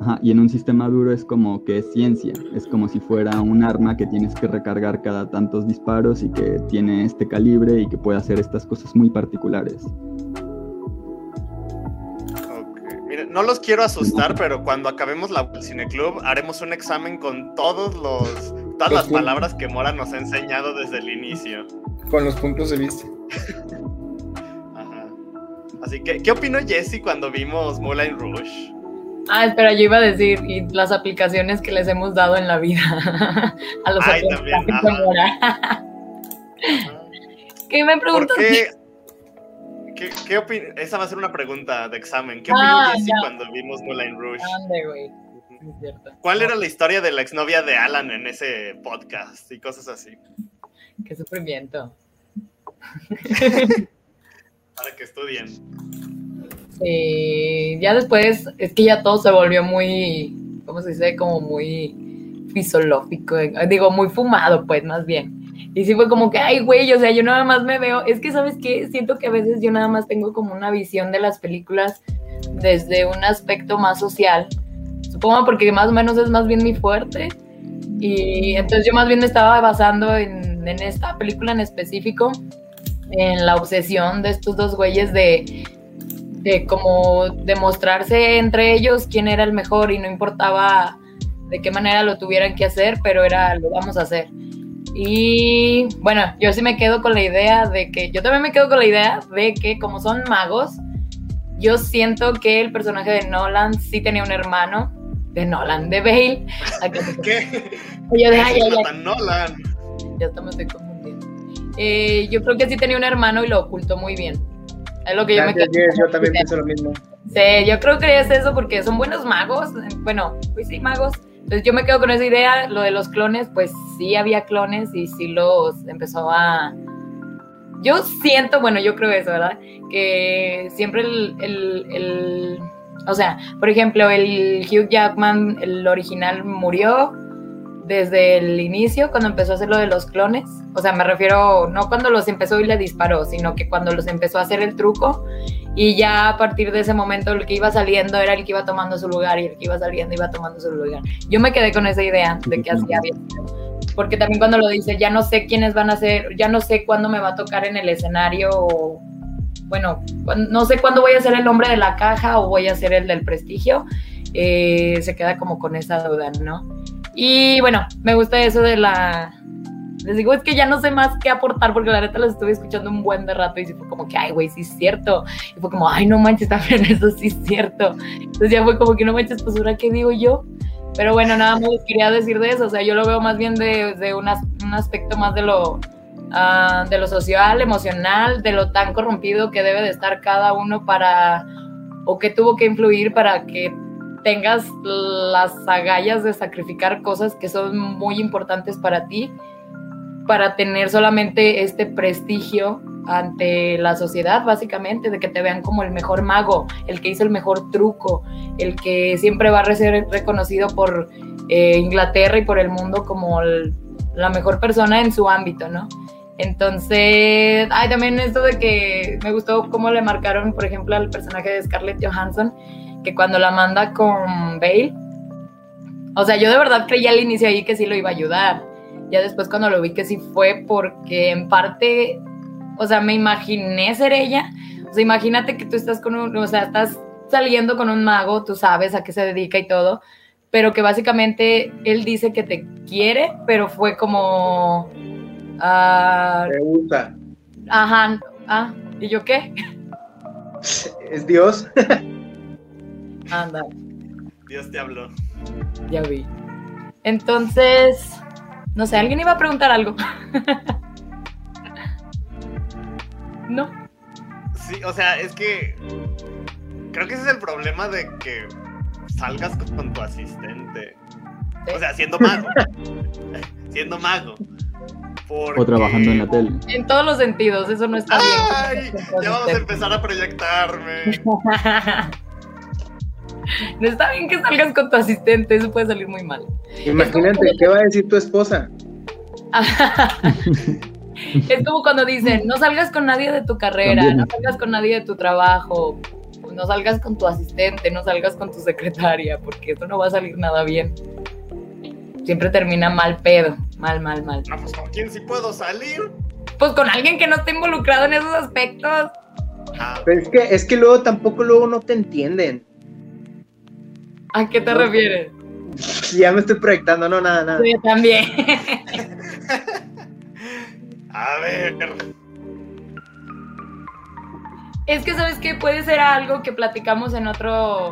Ajá, y en un sistema duro es como que es ciencia, es como si fuera un arma que tienes que recargar cada tantos disparos y que tiene este calibre y que puede hacer estas cosas muy particulares. Ok. Miren, no los quiero asustar, pero cuando acabemos la el cineclub haremos un examen con todos los todas Los las puntos. palabras que Mora nos ha enseñado desde el inicio. Con los puntos de vista. Ajá. Así que, ¿qué opinó Jesse cuando vimos Moulin Rouge? Ah, espera, yo iba a decir, y las aplicaciones que les hemos dado en la vida a los Ay, también. ¿Qué me ¿Por preguntas? qué? ¿Qué, qué opin- Esa va a ser una pregunta de examen. ¿Qué Ah, opinó ya. cuando vimos Moulin Rouge? Ande, güey. ¿Cuál era la historia de la exnovia de Alan en ese podcast y cosas así? Qué sufrimiento. Para que estudien. Sí, ya después es que ya todo se volvió muy, ¿cómo se dice? Como muy fisiológico, eh, digo, muy fumado, pues, más bien. Y sí fue como que, ay, güey, o sea, yo nada más me veo, es que, ¿sabes qué? Siento que a veces yo nada más tengo como una visión de las películas desde un aspecto más social. Supongo porque más o menos es más bien mi fuerte. Y entonces yo más bien estaba basando en, en esta película en específico, en la obsesión de estos dos güeyes de, de como demostrarse entre ellos quién era el mejor y no importaba de qué manera lo tuvieran que hacer, pero era lo vamos a hacer. Y bueno, yo sí me quedo con la idea de que, yo también me quedo con la idea de que como son magos, yo siento que el personaje de Nolan sí tenía un hermano, de Nolan, de Bale. ¿Qué? Yo de, ay, ay, ay. Nolan. Ya estoy confundiendo. Eh, yo creo que sí tenía un hermano y lo ocultó muy bien. Es lo que yo me quedo. Jess, yo también pienso lo mismo. Sí, yo creo que es eso porque son buenos magos. Bueno, pues sí, magos. Entonces yo me quedo con esa idea. Lo de los clones, pues sí había clones y sí los empezó a. Yo siento, bueno, yo creo eso, ¿verdad? Que siempre el, el- el- O sea, por ejemplo, el Hugh Jackman, el original, murió desde el inicio, cuando empezó a hacer lo de los clones. O sea, me refiero, no cuando los empezó y le disparó, sino que cuando los empezó a hacer el truco. Y ya a partir de ese momento el que iba saliendo era el que iba tomando su lugar y el que iba saliendo iba tomando su lugar. Yo me quedé con esa idea de que así había. Porque también cuando lo dice, ya no sé quiénes van a ser, ya no sé cuándo me va a tocar en el escenario o, bueno, no sé cuándo voy a ser el hombre de la caja o voy a ser el del prestigio. Eh, se queda como con esa duda, ¿no? Y bueno, me gusta eso de la... Les digo, es que ya no sé más qué aportar porque la neta los estuve escuchando un buen de rato y fue como que, ay, güey, sí es cierto. Y fue como, ay, no manches, también eso sí es cierto. Entonces ya fue como que no manches, pues ahora qué digo yo. Pero bueno, nada más quería decir de eso. O sea, yo lo veo más bien de, de un aspecto más de lo, ah, de lo social, emocional, de lo tan corrompido que debe de estar cada uno para, o que tuvo que influir para que tengas las agallas de sacrificar cosas que son muy importantes para ti, para tener solamente este prestigio ante la sociedad, básicamente, de que te vean como el mejor mago, el que hizo el mejor truco, el que siempre va a ser reconocido por eh, Inglaterra y por el mundo como la mejor persona en su ámbito, ¿no? Entonces, ay, también esto de que me gustó cómo le marcaron, por ejemplo, al personaje de Scarlett Johansson, que cuando la manda con Bale, o sea, yo de verdad creía al inicio ahí que sí lo iba a ayudar. Ya después cuando lo vi que sí fue porque en parte, o sea, me imaginé ser ella. O sea, imagínate que tú estás con un, o sea, estás saliendo con un mago, tú sabes a qué se dedica y todo, pero que básicamente él dice que te quiere, pero fue como... ah, Me gusta. ajá, ah, ¿y yo qué? Es Dios. Anda, Dios te habló. ya vi. Entonces, no sé, alguien iba a preguntar algo. no. Sí, o sea, es que creo que ese es el problema de que salgas con, tu asistente. O sea, siendo mago. siendo mago. Porque... O trabajando en la tele. En todos los sentidos, eso no está bien. ¡Ay! Ya vamos a empezar a proyectarme. No está bien que salgas con tu asistente, eso puede salir muy mal. Imagínate, ¿qué va a decir tu esposa? es como cuando dicen, no salgas con nadie de tu carrera, También. no salgas con nadie de tu trabajo, no salgas con tu asistente, no salgas con tu secretaria, porque eso no va a salir nada bien. Siempre termina mal pedo, mal, mal, mal. No, pues con quién sí puedo salir. Pues con alguien que no esté involucrado en esos aspectos. Ah, Pero es que, es que luego tampoco luego no te entienden. ¿A qué te refieres? Ya me estoy proyectando, no, nada, nada. Yo también. a ver. Es que sabes que puede ser algo que platicamos en otro,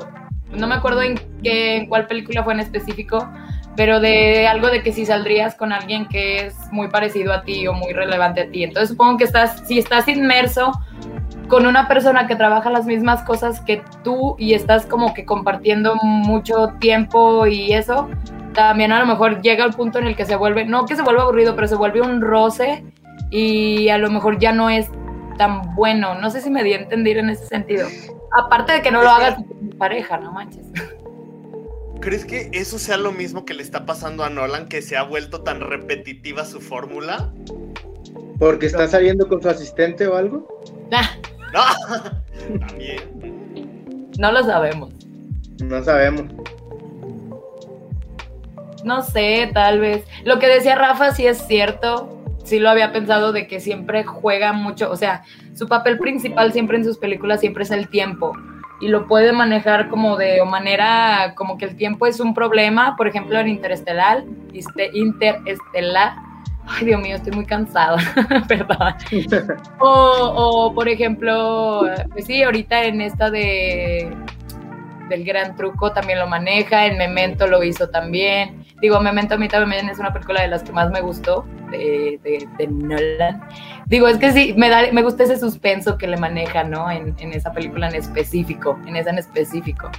no me acuerdo en qué, en cuál película fue en específico, pero de algo de que si saldrías con alguien que es muy parecido a ti o muy relevante a ti. Entonces supongo que estás, si estás inmerso con una persona que trabaja las mismas cosas que tú y estás como que compartiendo mucho tiempo y eso, también a lo mejor llega el punto en el que se vuelve, no que se vuelva aburrido, pero se vuelve un roce y a lo mejor ya no es tan bueno. No sé si me di a entender en ese sentido. Aparte de que no lo hagas con tu pareja, no manches. ¿Crees que eso sea lo mismo que le está pasando a Nolan, que se ha vuelto tan repetitiva su fórmula? Porque está saliendo con su asistente o algo. Ah, No, también. no lo sabemos. No sabemos. No sé, tal vez. Lo que decía Rafa sí es cierto. Sí lo había pensado de que siempre juega mucho. O sea, su papel principal siempre en sus películas siempre es el tiempo. Y lo puede manejar como de manera, como que el tiempo es un problema. Por ejemplo, en Interestelar. este, Interestelar. Ay, Dios mío, estoy muy cansada. Perdón. O, o, por ejemplo, pues sí, ahorita en esta de del gran truco también lo maneja, en Memento lo hizo también. Digo, Memento a mí también es una película de las que más me gustó, de, de, de Nolan. Digo, es que sí, me, da, me gusta ese suspenso que le maneja, ¿no? En, en esa película en específico, en esa en específico.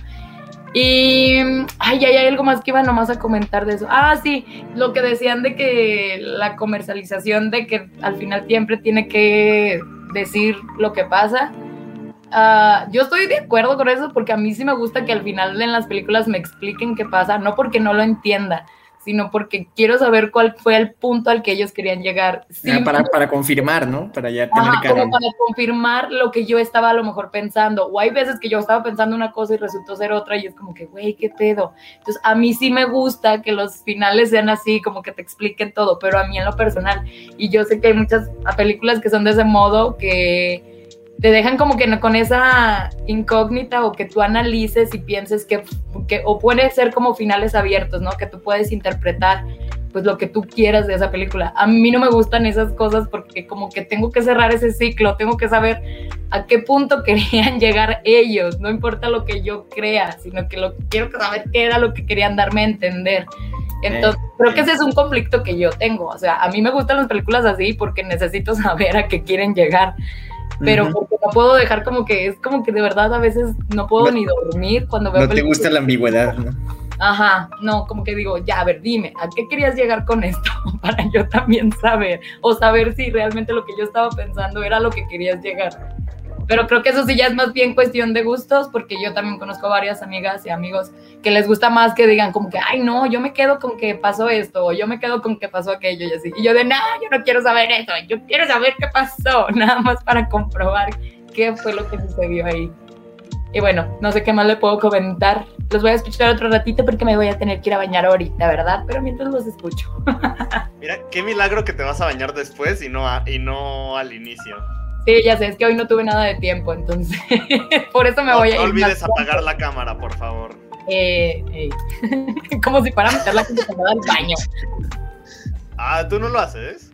Y, ay, ay, hay algo más que iba nomás a comentar de eso. Ah, sí, lo que decían de que la comercialización de que al final siempre tiene que decir lo que pasa. Uh, yo estoy de acuerdo con eso porque a mí sí me gusta que al final en las películas me expliquen qué pasa, no porque no lo entienda, sino porque quiero saber cuál fue el punto al que ellos querían llegar. Ah, para, para, confirmar, ¿no? Para ya tener Ajá, como para confirmar lo que yo estaba a lo mejor pensando. O hay veces que yo estaba pensando una cosa y resultó ser otra y es como que, güey, qué pedo. Entonces, a mí sí me gusta que los finales sean así, como que te expliquen todo, pero a mí en lo personal. Y yo sé que hay muchas películas que son de ese modo que te dejan como que con esa incógnita o que tú analices y pienses que, que, o puede ser como finales abiertos, ¿no? Que tú puedes interpretar pues lo que tú quieras de esa película. A mí no me gustan esas cosas porque como que tengo que cerrar ese ciclo, tengo que saber a qué punto querían llegar ellos, no importa lo que yo crea, sino que lo quiero saber qué era lo que querían darme a entender. Entonces, eh, creo que ese es un conflicto que yo tengo. O sea, a mí me gustan las películas así porque necesito saber a qué quieren llegar pero uh -huh. porque no puedo dejar como que es como que de verdad a veces no puedo no, ni dormir cuando veo No te gusta la ambigüedad, ¿no? Ajá, no, como que digo, ya, a ver, dime, ¿a qué querías llegar con esto? Para yo también saber, o saber si realmente lo que yo estaba pensando era lo que querías llegar. Pero creo que eso sí ya es más bien cuestión de gustos, porque yo también conozco varias amigas y amigos que les gusta más que digan como que, ay, no, yo me quedo con que pasó esto, o yo me quedo con que pasó aquello y así. Y yo de, no, yo no quiero saber eso, yo quiero saber qué pasó, nada más para comprobar qué fue lo que sucedió ahí. Y bueno, no sé qué más le puedo comentar. Los voy a escuchar otro ratito porque me voy a tener que ir a bañar ahorita, ¿verdad? Pero mientras los escucho. Mira, qué milagro que te vas a bañar después y no, a, y no al inicio. Sí, ya sé, es que hoy no tuve nada de tiempo, entonces por eso me no, voy a ir. No olvides apagar la cámara, por favor. Eh, eh. Como si fuera a meter la computadora al baño. Ah, ¿tú no lo haces?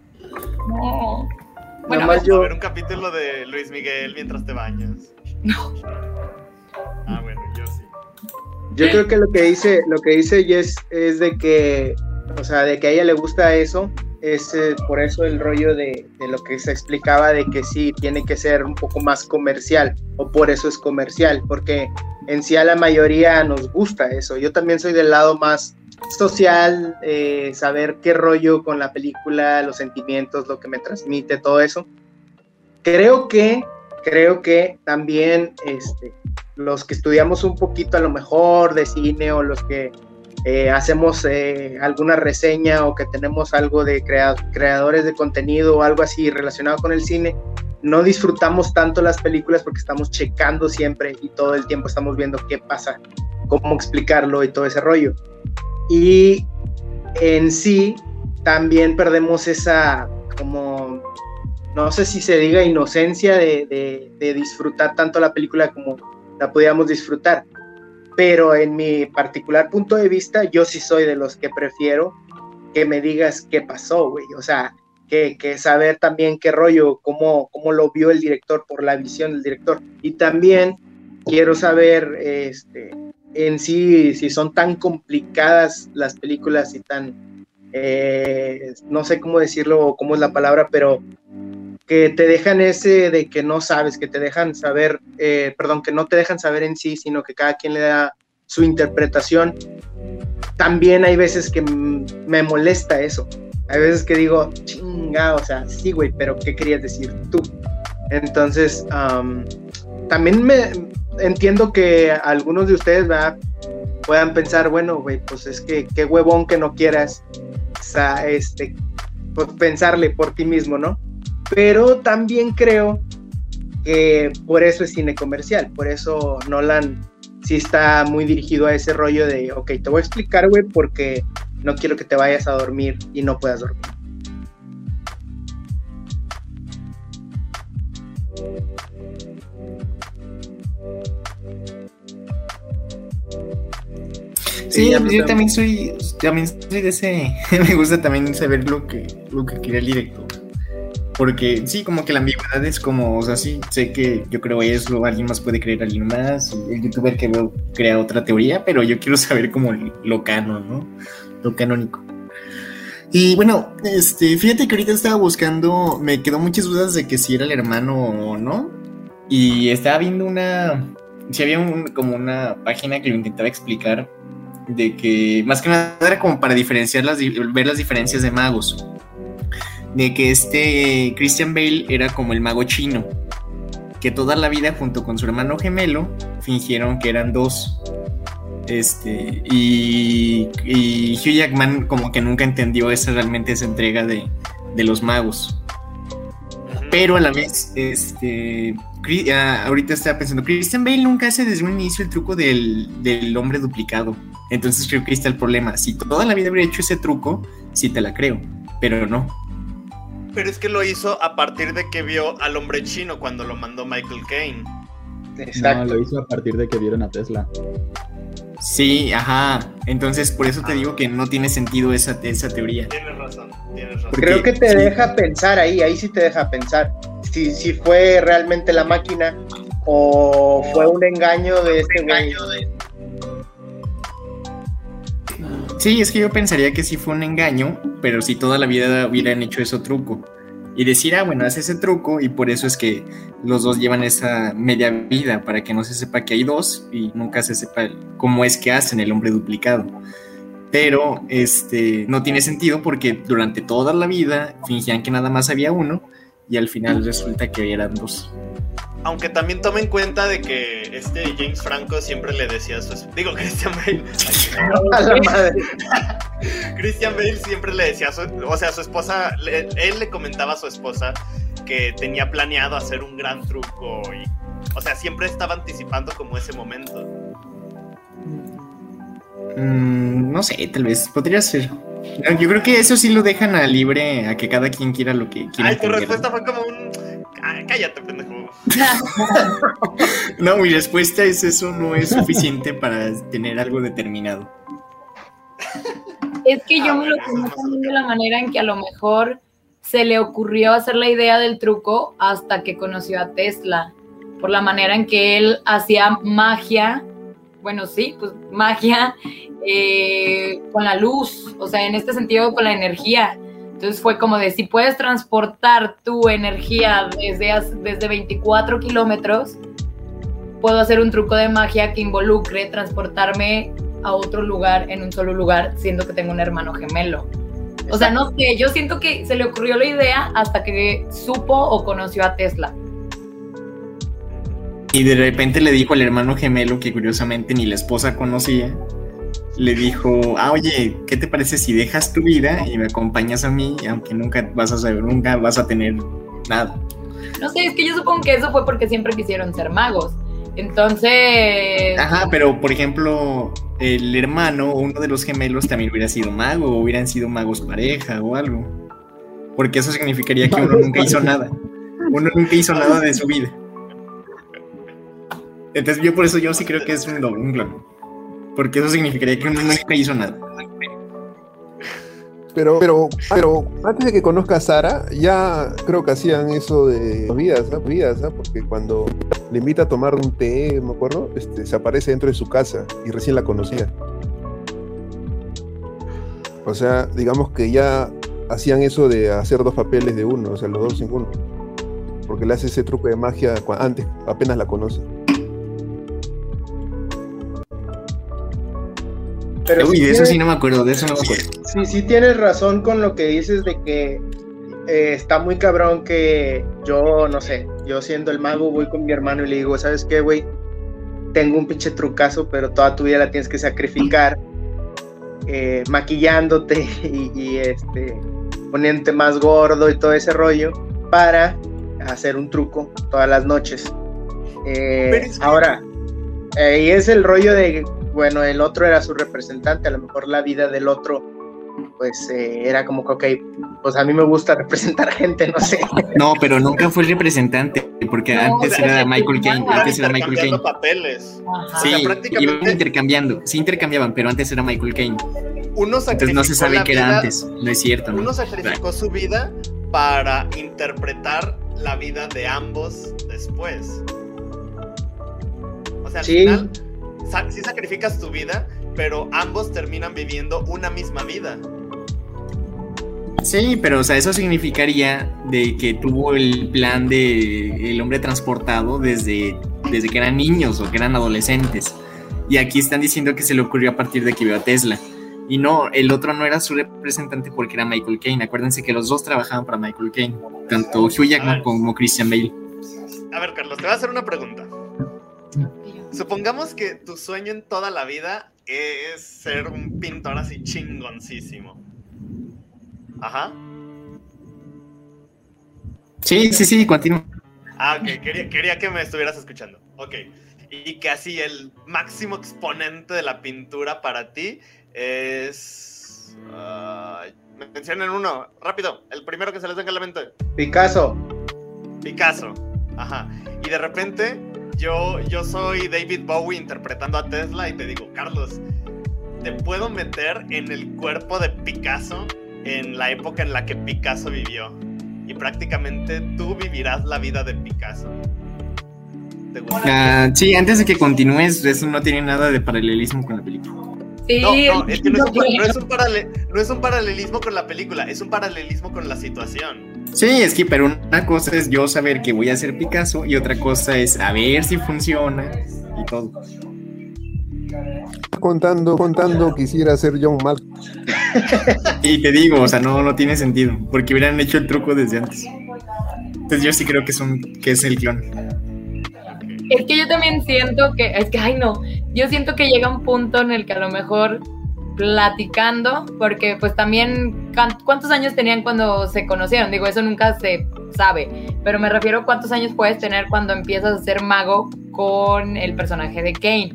No. Bueno, a ver, yo... a ver un capítulo de Luis Miguel mientras te bañas. No. Ah, bueno, yo sí. Yo creo que lo que dice, lo que dice Jess es de que, o sea, de que a ella le gusta eso, es eh, por eso el rollo de, de, lo que se explicaba de que sí, tiene que ser un poco más comercial, o por eso es comercial, porque en sí a la mayoría nos gusta eso. Yo también soy del lado más social, eh, saber qué rollo con la película, los sentimientos, lo que me transmite, todo eso. Creo que, creo que también este, los que estudiamos un poquito a lo mejor de cine o los que eh, hacemos eh, alguna reseña o que tenemos algo de crea creadores de contenido o algo así relacionado con el cine, no disfrutamos tanto las películas porque estamos checando siempre y todo el tiempo estamos viendo qué pasa, cómo explicarlo y todo ese rollo. Y en sí también perdemos esa como, no sé si se diga inocencia de, de, de disfrutar tanto la película como la podíamos disfrutar pero en mi particular punto de vista, yo sí soy de los que prefiero que me digas qué pasó, güey. O sea, que, que, saber también qué rollo, cómo, cómo lo vio el director por la visión del director. Y también quiero saber este, en sí si son tan complicadas las películas y tan, eh, no sé cómo decirlo, cómo es la palabra, pero que te dejan ese de que no sabes, que te dejan saber, eh, perdón, que no te dejan saber en sí, sino que cada quien le da su interpretación. También hay veces que me molesta eso, Hay veces que digo, chinga, o sea, sí, güey, pero ¿qué querías decir tú? Entonces, am, también me entiendo que algunos de ustedes ¿verdad? puedan pensar, bueno, güey, pues es que qué huevón que no quieras este, pues pensarle por ti mismo, ¿no? Pero también creo que por eso es cine comercial, por eso Nolan sí está muy dirigido a ese rollo de, ok, te voy a explicar, güey, porque no quiero que te vayas a dormir y no puedas dormir. Sí, yo también. también soy, también soy de ese, me gusta también saber lo que, lo que quiere el director. Porque sí, como que la ambigüedad es como, o sea, sí, sé que yo creo eso, alguien más puede creer a alguien más, el youtuber que veo crea otra teoría, pero yo quiero saber como lo canon, ¿no? Lo canónico. Y bueno, este, fíjate que ahorita estaba buscando, me quedó muchas dudas de que si era el hermano o no, y estaba viendo una, si había un- como una página que lo intentaba explicar, de que más que nada era como para diferenciar las, ver las diferencias de magos. De que este Christian Bale era como el mago chino, que toda la vida junto con su hermano gemelo fingieron que eran dos. Este, y, y Hugh Jackman como que nunca entendió esa realmente esa entrega de, de los magos. Pero a la vez, este, ah, ahorita estaba pensando, Christian Bale nunca hace desde un inicio el truco del, del hombre duplicado. Entonces creo que ahí está el problema. Si toda la vida hubiera hecho ese truco, sí te la creo, pero no. Pero es que lo hizo a partir de que vio al hombre chino cuando lo mandó Michael Caine. No, Exacto. lo hizo a partir de que vieron a Tesla. Sí, ajá. Entonces por eso te digo que no tiene sentido esa, esa teoría. Tienes razón, tienes razón. Porque- Creo que te sí. deja pensar ahí, ahí sí te deja pensar. Si, si fue realmente la máquina o fue un engaño de este güey. Sí, es que yo pensaría que sí fue un engaño, pero si toda la vida hubieran hecho ese truco. Y decir, ah, bueno, hace ese truco y por eso es que los dos llevan esa media vida, para que no se sepa que hay dos y nunca se sepa cómo es que hacen el hombre duplicado. Pero este no tiene sentido porque durante toda la vida fingían que nada más había uno y al final resulta que eran dos. Aunque también tome en cuenta de que este James Franco siempre le decía a su esposa. Digo, Christian Bale. A la madre. Christian Bale siempre le decía a su. O sea, a su esposa. le- él le comentaba a su esposa que tenía planeado hacer un gran truco. Y, o sea, siempre estaba anticipando como ese momento. Mm, no sé, tal vez podría ser. No, Yo creo que eso sí lo dejan a libre a que cada quien quiera lo que quiera. Ay, tu respuesta fue como un. Ay, cállate, pendejo. No, mi respuesta es eso no es suficiente para tener algo determinado. Es que yo Ah, me lo no también de la manera en que a lo mejor se le ocurrió hacer la idea del truco hasta que conoció a Tesla. Por la manera en que él hacía magia, bueno, sí, pues magia eh, con la luz, o sea, en este sentido con la energía. Entonces fue como de si puedes transportar tu energía desde, desde 24 kilómetros, puedo hacer un truco de magia que involucre transportarme a otro lugar en un solo lugar, siendo que tengo un hermano gemelo. O sea, no sé, yo siento que se le ocurrió la idea hasta que supo o conoció a Tesla. Y de repente le dijo al hermano gemelo que curiosamente ni la esposa conocía. Le dijo, ah, oye, ¿qué te parece si dejas tu vida y me acompañas a mí, aunque nunca vas a saber, nunca vas a tener nada? No sé, es que yo supongo que eso fue porque siempre quisieron ser magos. Entonces, Ajá, pero por ejemplo, el hermano o uno de los gemelos también hubiera sido mago, o hubieran sido magos pareja o algo. Porque eso significaría que uno nunca hizo nada. Uno nunca hizo nada de su vida. Entonces yo por eso yo sí creo que es un clon. Porque eso significaría que uno nunca hizo nada. Pero, pero, pero antes de que conozca a Sara, ya creo que hacían eso de vidas, ¿ah? vidas, ¿ah? porque cuando le invita a tomar un té, me acuerdo, este, se aparece dentro de su casa y recién la conocía. O sea, digamos que ya hacían eso de hacer dos papeles de uno, o sea, los dos en uno. Porque le hace ese truco de magia antes, apenas la conoce. Pero Uy, sí de eso tienes- sí no me acuerdo, de eso no me acuerdo. Sí, sí tienes razón con lo que dices de que eh, está muy cabrón que yo, no sé, yo siendo el mago voy con mi hermano y le digo, ¿sabes qué, güey? Tengo un pinche trucazo, pero toda tu vida la tienes que sacrificar eh, maquillándote y, y, este, poniéndote más gordo y todo ese rollo para hacer un truco todas las noches. Eh, Ahora, eh, y es el rollo de, bueno, el otro era su representante, a lo mejor la vida del otro, pues eh, era como que, ok, pues a mí me gusta representar gente, no sé. No, pero nunca fue el representante, porque No, antes o sea, era Michael Caine, antes era Michael Caine. papeles. Ajá. Sí, O sea, prácticamente- iban intercambiando, sí intercambiaban, pero antes era Michael Caine. Uno Entonces no se sacrificó sabe qué era antes, no es cierto, ¿no? Uno sacrificó su vida para interpretar la vida de ambos después. O sea, al Sí. final, sí sacrificas tu vida, pero ambos terminan viviendo una misma vida. Sí, pero o sea, eso significaría de que tuvo el plan de el hombre transportado desde, desde que eran niños o que eran adolescentes. Y aquí están diciendo que se le ocurrió a partir de que vio a Tesla. Y no, el otro no era su representante porque era Michael Caine. Acuérdense que los dos trabajaban para Michael Caine, tanto Hugh Jackman como Christian Bale. A ver, Carlos, te voy a hacer una pregunta. Supongamos que tu sueño en toda la vida es ser un pintor así chingoncísimo. Ajá. Sí, sí, sí, continúa. Ah, ok, quería, quería que me estuvieras escuchando. Ok. Y que así el máximo exponente de la pintura para ti es. ah, mencionen uno, rápido, el primero que se les venga a la mente. Picasso, Picasso. Ajá. Y de repente yo, yo soy David Bowie interpretando a Tesla y te digo, Carlos, te puedo meter en el cuerpo de Picasso en la época en la que Picasso vivió. Y prácticamente tú vivirás la vida de Picasso. ¿Te gusta? Ah, sí, antes de que continúes, eso no tiene nada de paralelismo con la película. Sí, No, no, es que no es, un, pa- sí. no es un parale- no es un paralelismo con la película, es un paralelismo con la situación. Sí, es que, pero una cosa es yo saber que voy a hacer Picasso y otra cosa es a ver si funciona y todo. Contando, contando, quisiera ser John Malkovich. Y te digo, o sea, no, no tiene sentido, porque hubieran hecho el truco desde antes. Entonces yo sí creo que es, un, que es el clon. Es que yo también siento que, es que, ay no, yo siento que llega un punto en el que a lo mejor platicando, porque pues también, ¿cuántos años tenían cuando se conocieron? Digo, eso nunca se sabe, pero me refiero a cuántos años puedes tener cuando empiezas a ser mago con el personaje de Kane.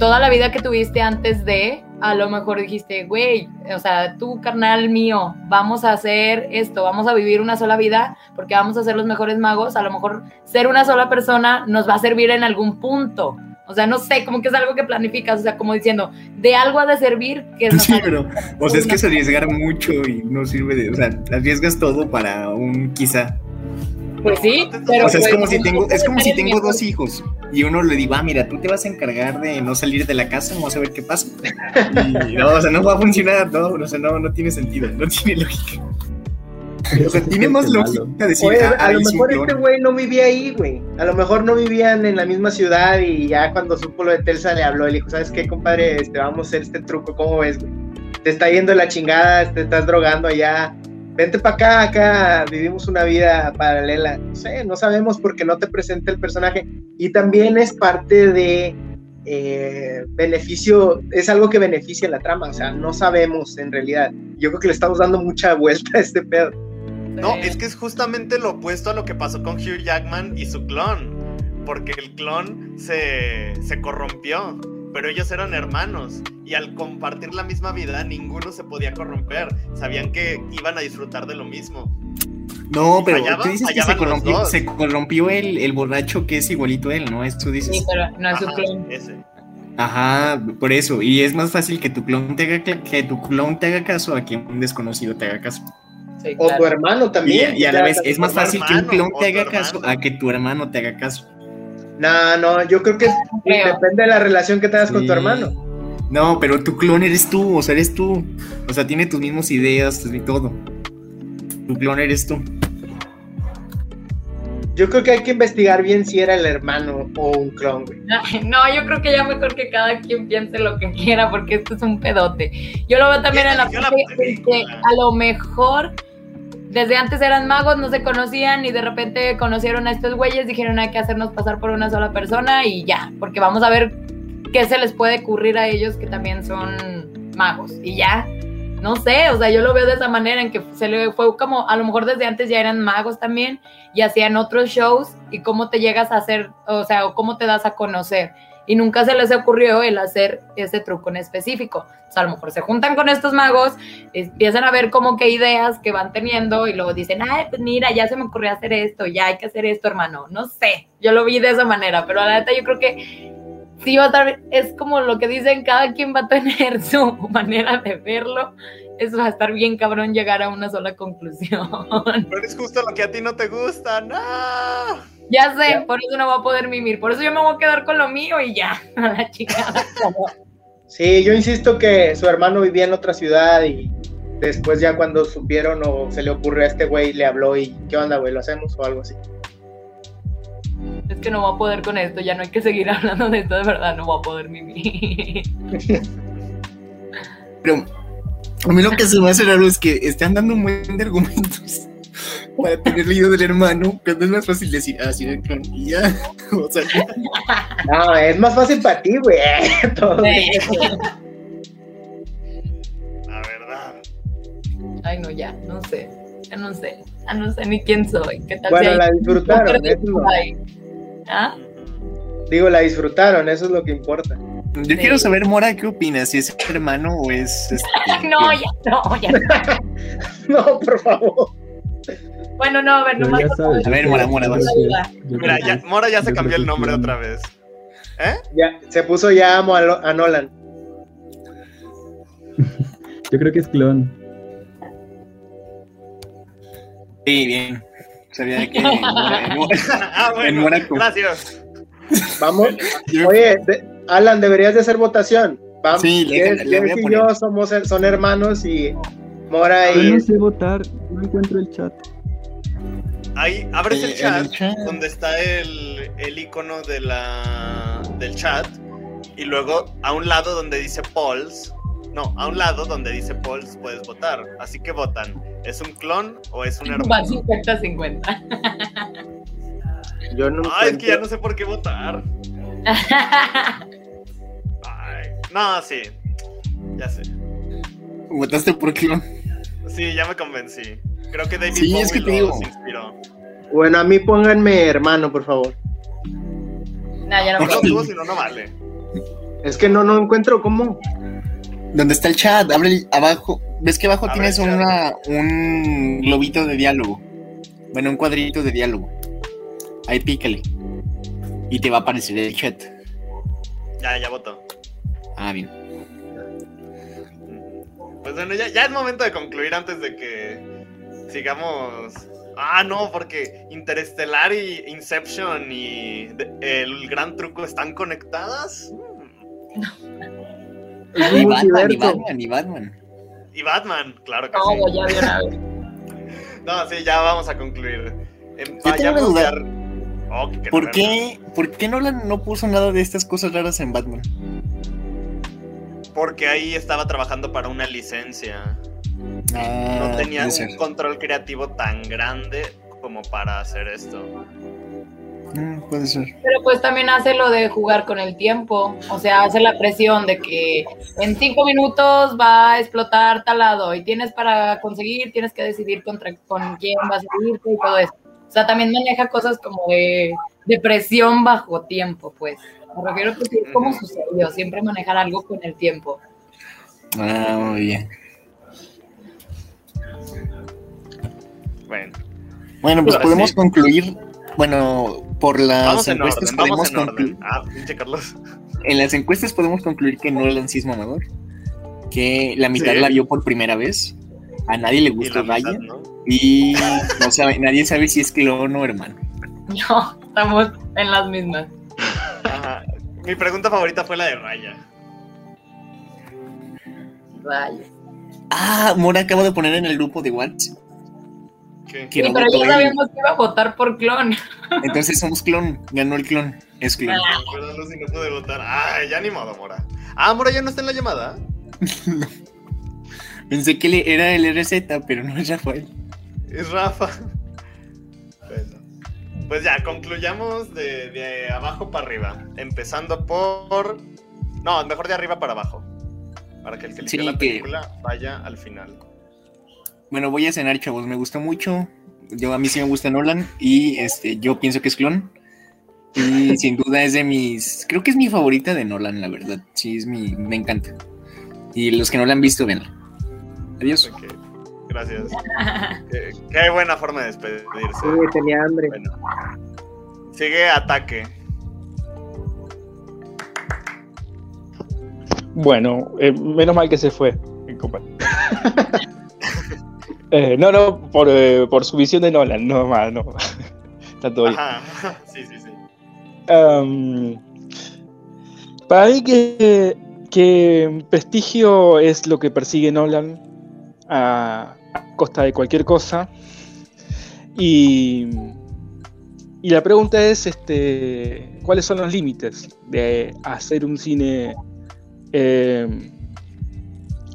Toda la vida que tuviste antes de, a lo mejor dijiste, güey, o sea, tú, carnal mío, vamos a hacer esto, vamos a vivir una sola vida, porque vamos a ser los mejores magos, a lo mejor ser una sola persona nos va a servir en algún punto. O sea, no sé, como que es algo que planificas, o sea, como diciendo, de algo ha de servir que Sí, haga- pero, o sea, es que es arriesgar mucho y no sirve de, o sea, arriesgas todo para un quizá. Pues sí, pero O sea, es pues, como si no tengo, es como si tengo dos hijos y uno le digo, ah, mira, tú te vas a encargar de no salir de la casa, vamos a ver qué pasa. Y no, o sea, no va a funcionar, no, o sea, no, no tiene sentido, no tiene lógica. O sea, tiene más lógica decir, Oye, ah, a lo mejor este güey no vivía ahí, güey. A lo mejor no vivían en la misma ciudad y ya cuando supo lo de Telsa le habló y le dijo, ¿sabes qué, compadre? Este, vamos a hacer este truco, ¿cómo ves, güey? Te está yendo la chingada, te estás drogando allá. Vente para acá, acá vivimos una vida paralela. No sé, no sabemos porque no te presenta el personaje. Y también es parte de eh, beneficio, es algo que beneficia la trama, o sea, no sabemos en realidad. Yo creo que le estamos dando mucha vuelta a este pedo. No, es que es justamente lo opuesto a lo que pasó con Hugh Jackman y su clon. Porque el clon se, se corrompió. Pero ellos eran hermanos. Y al compartir la misma vida, ninguno se podía corromper. Sabían que iban a disfrutar de lo mismo. No, pero Fallaba- tú dices que se corrompió, se corrompió el, el borracho que es igualito a él, ¿no? Eso dices. Sí, pero no es su clon. ese. Ajá, por eso. Y es más fácil que tu clon te haga, que tu clon te haga caso a que un desconocido te haga caso. Sí, O claro. tu hermano también. y a la vez es más fácil que un clon te tu haga caso hermano. a que tu hermano te haga caso. No, no, yo creo que creo. depende de la relación que tengas con tu hermano. No, pero tu clon eres tú, o sea, eres tú. O sea, tiene tus mismas ideas y todo. Tu clon eres tú. Yo creo que hay que investigar bien si era el hermano o un clon, güey. No, yo creo que ya mejor que cada quien piense lo que quiera, porque esto es un pedote. Yo lo veo también en la parte de que película? a lo mejor desde antes eran magos, no se conocían y de repente conocieron a estos güeyes, dijeron hay que hacernos pasar por una sola persona y ya, porque vamos a ver qué se les puede ocurrir a ellos que también son magos y ya. No sé, o sea, yo lo veo de esa manera en que se le fue como, a lo mejor desde antes ya eran magos también y hacían otros shows y cómo te llegas a hacer, o sea, o cómo te das a conocer. Y nunca se les ocurrió el hacer ese truco en específico. O sea, a lo mejor se juntan con estos magos, empiezan a ver como que ideas que van teniendo y luego dicen, ay, pues mira, ya se me ocurrió hacer esto, ya hay que hacer esto, hermano. No sé, yo lo vi de esa manera, pero la neta yo creo que sí va a estar, es como lo que dicen, cada quien va a tener su manera de verlo. Eso va a estar bien cabrón llegar a una sola conclusión. Pero es justo lo que a ti no te gusta, no. Ya sé, por eso no va a poder mimir, por eso yo me voy a quedar con lo mío y ya, a la chingada. Sí, yo insisto que su hermano vivía en otra ciudad y después ya cuando supieron o se le ocurrió a este güey, le habló y ¿qué onda, güey? ¿Lo hacemos o algo así? Es que no va a poder con esto, ya no hay que seguir hablando de esto, de verdad, no va a poder mimir. Pero a mí lo que se me hace raro es que están dando un buen de argumentos para tener leído del hermano, cuando es más fácil decir, ah, sí, y ya. O sea, No, es más fácil para ti, güey. Todo La verdad. Ay, no, ya, no sé. Ya no sé. Ya no sé ni quién soy. ¿Qué tal Bueno, si la disfrutaron, eso. ¿Ah? Digo, la disfrutaron, eso es lo que importa. yo Sí. quiero saber, Mora, ¿qué opinas? Si es hermano o es. este, No, ya, no, ya. No, por favor. Bueno, no, a ver, nomás. A ver, yo Mora, Mora, yo vas. yo Mira, ya, Mora ya yo se cambió el nombre otra vez. ¿Eh? Ya, se puso ya amo a, Lo- a Nolan. Yo creo que es clon. Sí, bien. Sabía que. Mora- Mora- ah, bueno. En Mónaco. Gracias. Vamos. yo- Oye, de- Alan, deberías de hacer votación. Vamos. Sí, le- le voy a Jess y yo somos, son hermanos y Mora Yo y. no sé votar, no encuentro el chat. Ahí abres Eh, el chat, el chat. donde está el, el icono de la, del chat y luego a un lado donde dice polls, no, a un lado donde dice polls puedes votar. Así que votan. ¿Es un clon o es un Va hermano? 50-50. Yo no. Ay, es que ya no sé por qué votar. Ay, no, sí. Ya sé. ¿Votaste por clon? Sí, ya me convencí. Creo que David Sí, Bowie es que te los digo. inspiró. Bueno, a mí pónganme hermano, por favor. no, ya no tuvo, si no, no vale. Es que no, no encuentro cómo. ¿Dónde está el chat? Abre el- abajo. ¿Ves que abajo Abre tienes una, un globito de diálogo? Bueno, un cuadrito de diálogo. Ahí pícale. Y te va a aparecer el chat. Ya, ya votó. Ah, bien. Pues bueno, ya, ya es momento de concluir antes de que sigamos. Ah, no, porque Interestelar y Inception y de- el gran truco están conectadas. Mm. Es Y Batman, y. Batman, y Batman. Y Batman, claro que No, sí. ya de una vez. No, sí, ya vamos a concluir. Em, Yo tengo una duda. Oh, ¿Por no, qué, ¿Por qué Nolan no puso nada de estas cosas raras en Batman? Porque ahí estaba trabajando para una licencia. Ah, No tenía un ser. control creativo tan grande como para hacer esto. Mm, puede ser. Pero pues también hace lo de jugar con el tiempo. O sea, hace la presión de que en cinco minutos va a explotar tal lado y tienes para conseguir, tienes que decidir contra, con quién vas a irte y todo eso. O sea, también maneja cosas como de, de presión bajo tiempo, pues. Me refiero a que sí, es como sucedió, siempre manejar algo con el tiempo. Ah, muy bien. Bueno, Bueno, pues Ahora podemos sí. concluir. Bueno, por las vamos en encuestas vamos podemos en concluir. Ah, pinche Carlos. En las encuestas podemos concluir que Nolan sí es mamador. Que la mitad Sí. la vio por primera vez. A nadie le gusta ¿no? Y no sabe, nadie sabe si es clon o hermano. No, estamos en las mismas. Mi pregunta favorita fue la de Raya. Rayos. Ah, Mora acaba de poner en el grupo de WhatsApp ¿Qué? que Sí, no pero ya sabíamos que iba a votar por clon. Entonces somos clon, ganó el clon, es clon. Perdón, Lucy, no pude votar. Ay, ya ni modo, Mora. Ah, Mora ya no está en la llamada. Pensé que era el RZ, pero no es Rafael. Es Rafa. Pues ya, concluyamos de, de abajo para arriba. Empezando por. No, mejor de arriba para abajo. Para que el que eligió Sí, la que- película vaya al final. Bueno, voy a cenar, chavos, me gustó mucho. Yo a mí sí me gusta Nolan y este yo pienso que es clon. Y sin duda es de mis, creo que es mi favorita de Nolan, la verdad. Sí, es mi, me encanta. Y los que no la han visto, venla. Adiós. Ok, Gracias. qué, qué buena forma de despedirse. Sí, tenía hambre. Bueno. Sigue ataque. Bueno, eh, menos mal que se fue. Eh, no, no, por, eh, por su visión de Nolan, no más, no. Está todo bien. Ajá. Sí, sí, sí. Um, para mí que, que prestigio es lo que persigue Nolan a costa de cualquier cosa. Y, y la pregunta es, este, ¿cuáles son los límites de hacer un cine eh,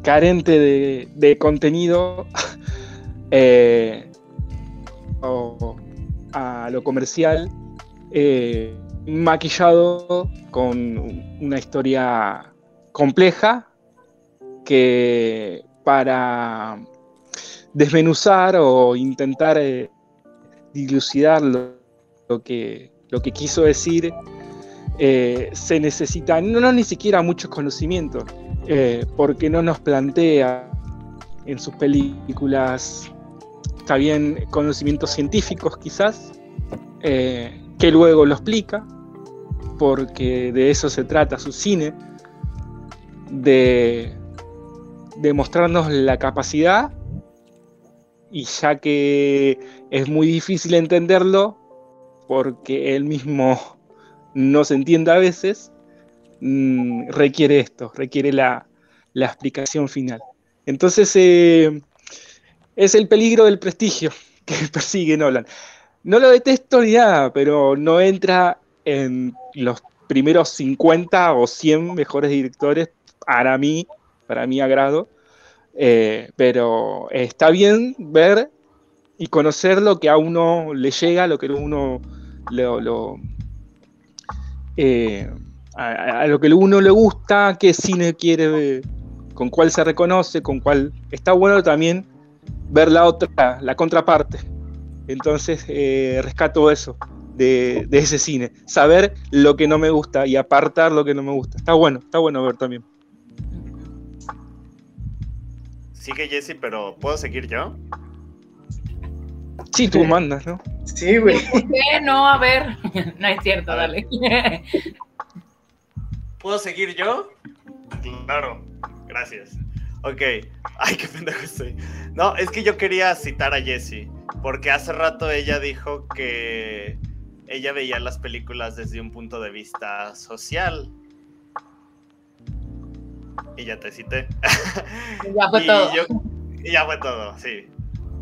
carente de, de contenido eh, o a lo comercial? eh, maquillado con una historia compleja que para desmenuzar o intentar eh, dilucidar lo, que, lo que quiso decir eh, se necesita no, ni siquiera muchos conocimientos eh, porque no nos plantea en sus películas está bien conocimientos científicos quizás que luego lo explica, porque de eso se trata su cine, de mostrarnos la capacidad, y ya que es muy difícil entenderlo, porque él mismo no se entiende a veces, mm, requiere esto, requiere la, la explicación final. Entonces, eh, es el peligro del prestigio que persigue Nolan. No lo detesto ni nada, pero no entra en los primeros 50 o 100 mejores directores para mí, para mi agrado. Eh, pero está bien ver y conocer lo que a uno le llega, lo que uno eh, a, lo que a uno le gusta, qué cine quiere ver, con cuál se reconoce, con cuál está bueno también ver la otra, la contraparte. Entonces eh, rescato eso de, ese cine. Saber lo que no me gusta y apartar lo que no me gusta. Está bueno, está bueno ver también. Sigue Jesse, pero ¿puedo seguir yo? Sí, tú mandas, ¿no? Sí, güey. ¿Por qué no? A ver. No es cierto, dale. ¿Puedo seguir yo? Claro, gracias. Ok. Ay, qué pendejo estoy. No, es que yo quería citar a Jessie, porque hace rato ella dijo que ella veía las películas desde un punto de vista social. Y ya te cité. Ya fue y todo. yo- y ya fue todo, sí.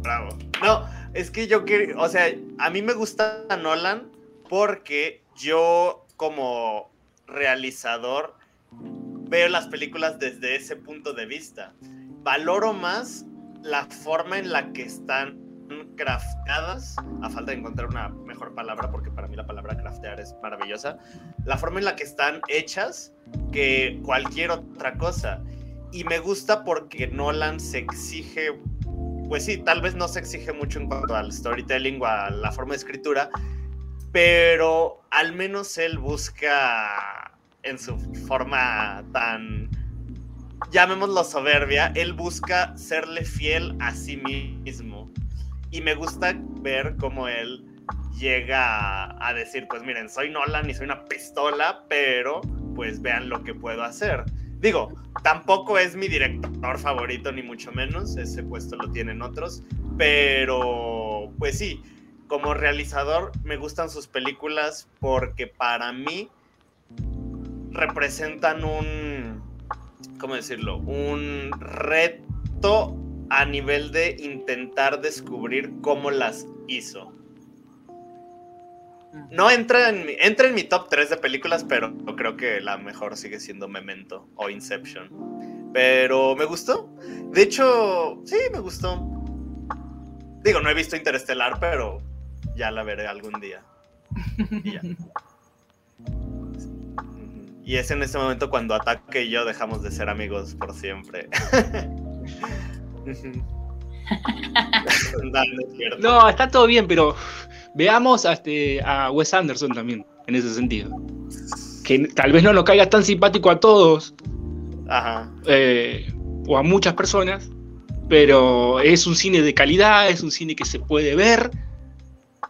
Bravo. No, es que yo quiero, o sea, a mí me gusta Nolan porque yo como realizador veo las películas desde ese punto de vista. Valoro más la forma en la que están crafteadas, a falta de encontrar una mejor palabra, porque para mí la palabra craftear es maravillosa, la forma en la que están hechas que cualquier otra cosa. Y me gusta porque Nolan se exige, pues sí, tal vez no se exige mucho en cuanto al storytelling o a la forma de escritura, pero al menos él busca en su forma tan, llamémoslo soberbia, él busca serle fiel a sí mismo. Y me gusta ver cómo él llega a, decir, pues miren, soy Nolan y soy una pistola, pero pues vean lo que puedo hacer. Digo, tampoco es mi director favorito, ni mucho menos, ese puesto lo tienen otros, pero pues sí, como realizador me gustan sus películas porque para mí representan un, ¿cómo decirlo? Un reto a nivel de intentar descubrir cómo las hizo. No entra en mi, entra en mi top 3 de películas, pero creo que la mejor sigue siendo Memento o Inception. Pero me gustó. De hecho, sí, me gustó. Digo, no he visto Interestelar, pero ya la veré algún día. Y. Y es en ese momento cuando Ataque y yo dejamos de ser amigos por siempre. no, está todo bien, pero veamos a, este, a Wes Anderson también, en ese sentido. Que tal vez no nos caiga tan simpático a todos, Ajá. eh, o a muchas personas, pero es un cine de calidad, es un cine que se puede ver,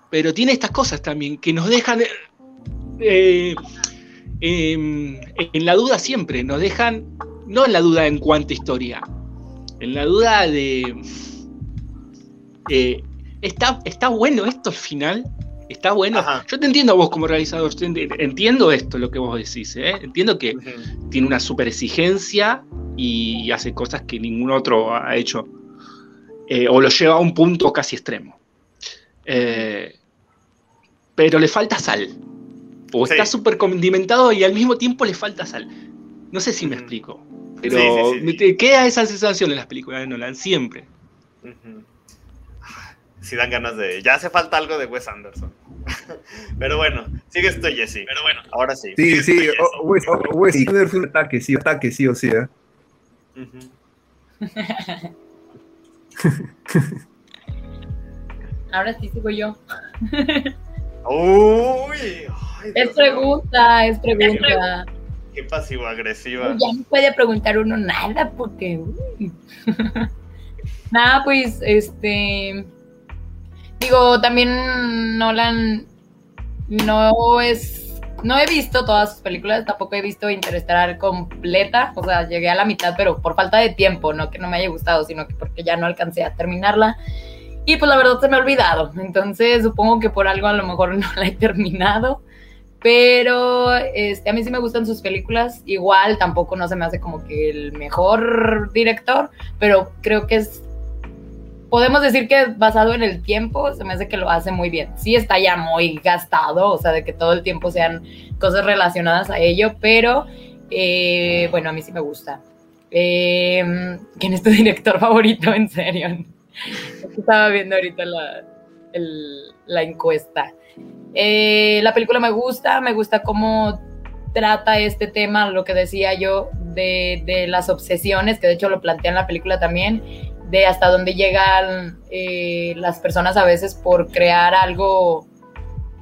pero tiene estas cosas también que nos dejan eh, em, en la duda siempre, nos dejan, no en la duda en cuanto a historia, en la duda de... eh, ¿está, ¿Está bueno esto al final? ¿Está bueno? Ajá. Yo te entiendo a vos como realizador, entiendo esto, lo que vos decís, ¿eh? entiendo que tiene una super exigencia y hace cosas que ningún otro ha hecho. Eh, o lo lleva a un punto casi extremo. Eh, pero le falta sal. O Sí. está súper condimentado y al mismo tiempo le falta sal. No sé si me explico. Pero Sí, sí, sí, me sí. te queda esa sensación en las películas de Nolan, siempre. Ujú. Si dan ganas de. Ya hace falta algo de Wes Anderson. Pero bueno, sigue esto, Jesse. Pero bueno, ahora sí. Sí, sí, esto, Jesse. o- Wes, o- Wes Anderson, ataque, sí, ataque, sí o sí. ¿eh? Ahora sí sigo yo. Uy, ay, Es pregunta, es pregunta. Qué pasivo-agresiva. Ya no puede preguntar uno nada porque. nada, pues, este. Digo, también Nolan no es. No he visto todas sus películas, tampoco he visto Interestelar completa. O sea, llegué a la mitad, pero por falta de tiempo, no que no me haya gustado, sino que porque ya no alcancé a terminarla. Y pues la verdad se me ha olvidado. Entonces supongo que por algo a lo mejor no la he terminado. Pero este, a mí sí me gustan sus películas. Igual tampoco no se me hace como que el mejor director, pero creo que es. Podemos decir que basado en el tiempo, se me hace que lo hace muy bien. Sí está ya muy gastado, o sea, de que todo el tiempo sean cosas relacionadas a ello, pero eh, bueno, a mí sí me gusta. Eh, ¿Quién es tu director favorito, en serio? Estaba viendo ahorita la, la encuesta. Eh, la película me gusta, me gusta cómo trata este tema, lo que decía yo, de, de las obsesiones, que de hecho lo plantea en la película también, de hasta dónde llegan eh, las personas a veces por crear algo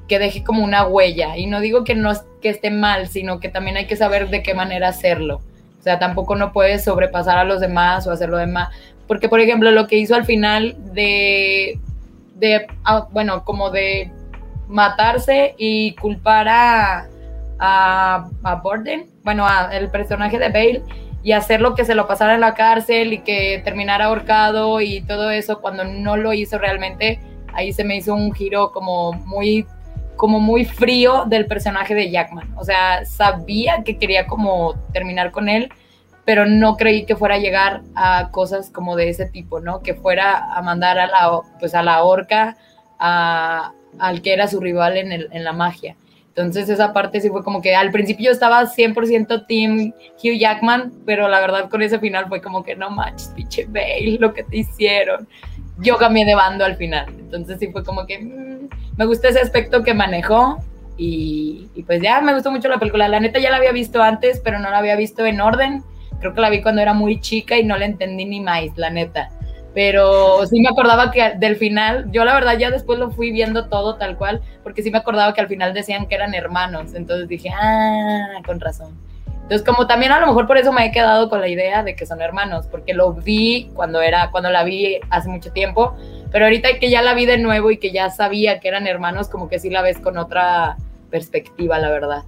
que deje como una huella. Y no digo que no que esté mal, sino que también hay que saber de qué manera hacerlo. O sea, tampoco no puedes sobrepasar a los demás o hacer lo demás. Porque, por ejemplo, lo que hizo al final de, de ah, bueno, como de matarse y culpar a, a, a Borden, bueno, a el personaje de Bale, y hacerlo que se lo pasara en la cárcel y que terminara ahorcado y todo eso cuando no lo hizo realmente, ahí se me hizo un giro como muy como muy frío del personaje de Jackman. O sea, sabía que quería como terminar con él, pero no creí que fuera a llegar a cosas como de ese tipo, ¿no? Que fuera a mandar a la, pues a la horca a- al que era su rival en, el- en la magia. Entonces esa parte sí fue como que al principio yo estaba 100% team Hugh Jackman, pero la verdad con ese final fue como que no manches, pinche Bale, lo que te hicieron. Yo cambié de bando al final. Entonces sí fue como que mm, me gusta ese aspecto que manejó y, y pues ya me gustó mucho la película. La neta ya la había visto antes, pero no la había visto en orden. Creo que la vi cuando era muy chica y no la entendí ni más, la neta. Pero sí me acordaba que del final, yo la verdad ya después lo fui viendo todo tal cual, porque sí me acordaba que al final decían que eran hermanos. Entonces dije, ah, con razón. Entonces, como también a lo mejor por eso me he quedado con la idea de que son hermanos, porque lo vi cuando era, cuando la vi hace mucho tiempo, pero ahorita que ya la vi de nuevo y que ya sabía que eran hermanos, como que sí la ves con otra perspectiva, la verdad.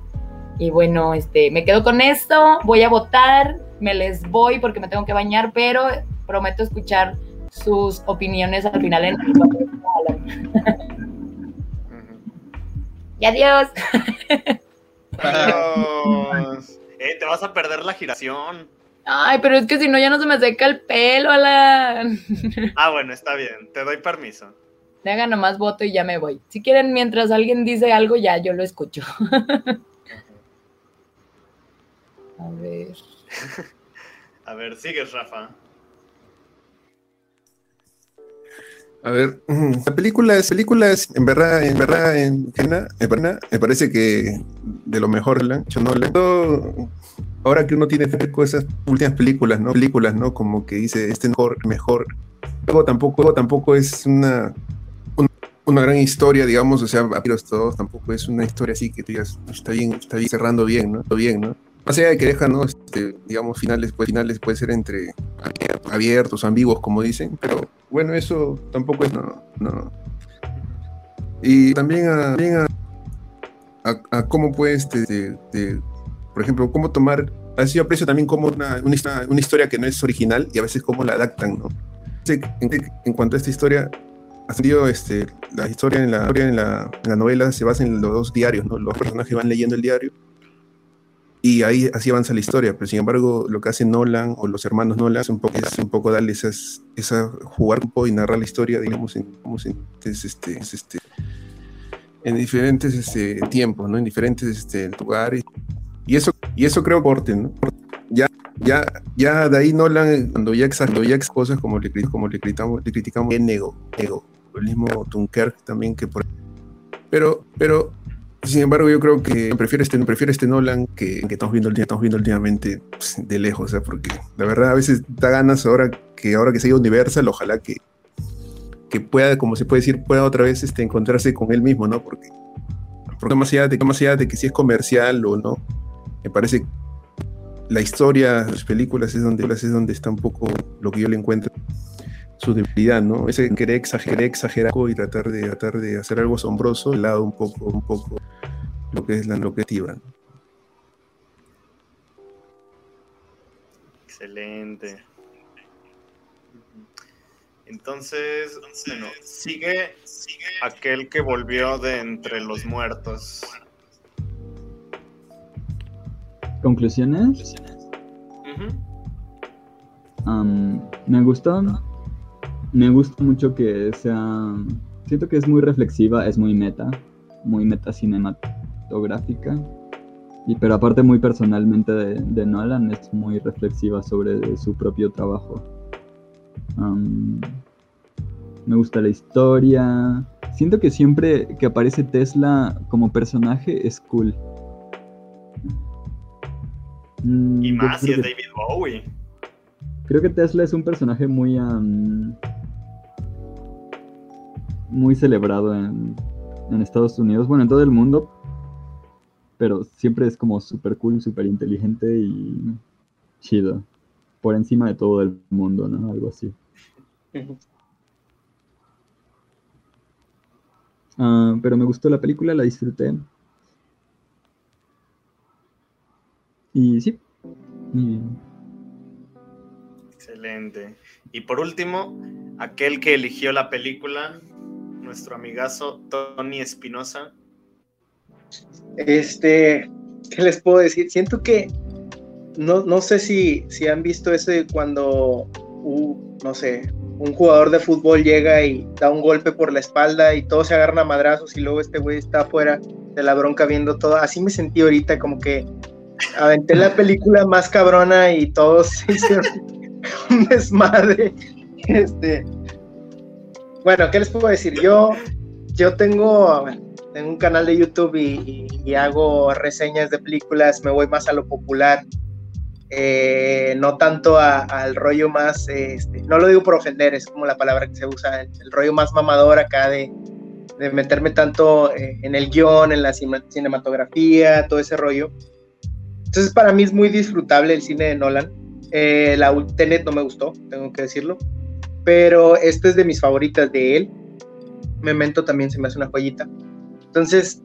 Y bueno, este, me quedo con esto, voy a votar, me les voy porque me tengo que bañar, pero prometo escuchar sus opiniones al final en y adiós. Dios. Eh, te vas a perder la giración. Ay, pero es que si no ya no se me seca el pelo, Alan. Ah, bueno, está bien, te doy permiso. Haga nomás voto y ya me voy. Si quieren, mientras alguien dice algo, ya yo lo escucho. A ver. A ver, sigues, Rafa. A ver, la película es, película es, en verdad, en verdad, en verdad, me parece que de lo mejor la han hecho Ahora que uno tiene fresco esas últimas películas, ¿no? Películas, ¿no? Como que dice, este mejor, mejor. Luego tampoco, tampoco es una, un- una gran historia, digamos, o sea, a todos, tampoco es una historia así que tú digas, está bien, está bien, cerrando bien, ¿no? Está bien, ¿no? Más allá de que deja, ¿no? Este, digamos, finales, pues finales puede ser entre abiertos, ambiguos, como dicen, pero bueno, eso tampoco es, no, no. Y también a, también a, a- a cómo puedes, este, de- de- por ejemplo, cómo tomar, así yo aprecio también como una, una, una historia que no es original y a veces cómo la adaptan, ¿no? En, en cuanto a esta historia, ha sido este, la historia en la, en la, en la novela se basa en los dos diarios, ¿no? Los personajes van leyendo el diario y ahí así avanza la historia, pero sin embargo lo que hace Nolan o los hermanos Nolan es un poco, es un poco darle esas, esa jugar un poco y narrar la historia, digamos, en, en diferentes, este, este, en diferentes este, tiempos, ¿no? En diferentes este, lugares. Y eso, y eso creo aporte, ¿no? Ya, ya, ya de ahí Nolan, cuando ya exageró ya ex- cosas como le, como le criticamos, le criticamos en ego, ego, el mismo Dunkerque también que por pero, pero sin embargo, yo creo que prefiero este, prefiero este Nolan que, estamos viendo, últimamente pues, de lejos, sea, porque la verdad a veces da ganas ahora que ahora que se Universal, ojalá que, que pueda, como se puede decir, pueda otra vez este, encontrarse con él mismo, ¿no? Porque, porque más, allá de, de que si es comercial o no, me parece que la historia, las películas es donde, es donde está un poco lo que yo le encuentro su debilidad, ¿no? Ese querer exagerar, exagerar y tratar de tratar de hacer algo asombroso, el lado un poco, un poco lo que es la locativa. Excelente. Entonces, bueno, sigue, aquel que volvió de entre los muertos. ¿Conclusiones? Me gustó. Me gusta mucho que sea. Siento que es muy reflexiva, es muy meta, muy meta cinematográfica. Y pero aparte muy personalmente de, de Nolan es muy reflexiva sobre su propio trabajo. Me gusta la historia. Siento que siempre que aparece Tesla como personaje es cool. Mm, Y más si es que- David Bowie. Creo que Tesla es un personaje muy am, muy celebrado en, en Estados Unidos, bueno, en todo el mundo, pero siempre es como súper cool, súper inteligente y chido, por encima de todo el mundo, ¿no? Algo así. Ah, pero me gustó la película, la disfruté. Y sí. Y Excelente. Y por último, aquel que eligió la película, nuestro amigazo Tony Espinosa. Este, ¿qué les puedo decir? Siento que no, no sé si, si han visto ese cuando, no sé, un jugador de fútbol llega y da un golpe por la espalda y todos se agarran a madrazos y luego este güey está afuera de la bronca viendo todo. Así me sentí ahorita, como que aventé la película más cabrona y todos se hicieron un desmadre. Este, bueno, ¿qué les puedo decir? Yo, yo tengo, tengo un canal de YouTube y, y- y hago reseñas de películas, me voy más a lo popular, eh, no tanto a- al rollo más, este, no lo digo por ofender, es como la palabra que se usa, el, el rollo más mamador acá de, de meterme tanto eh, en el guion, en la cine- cinematografía, todo ese rollo. Entonces para mí es muy disfrutable el cine de Nolan. Eh, la Tenet no me gustó, tengo que decirlo, pero esta es de mis favoritas de él. Memento también se me hace una joyita. Entonces,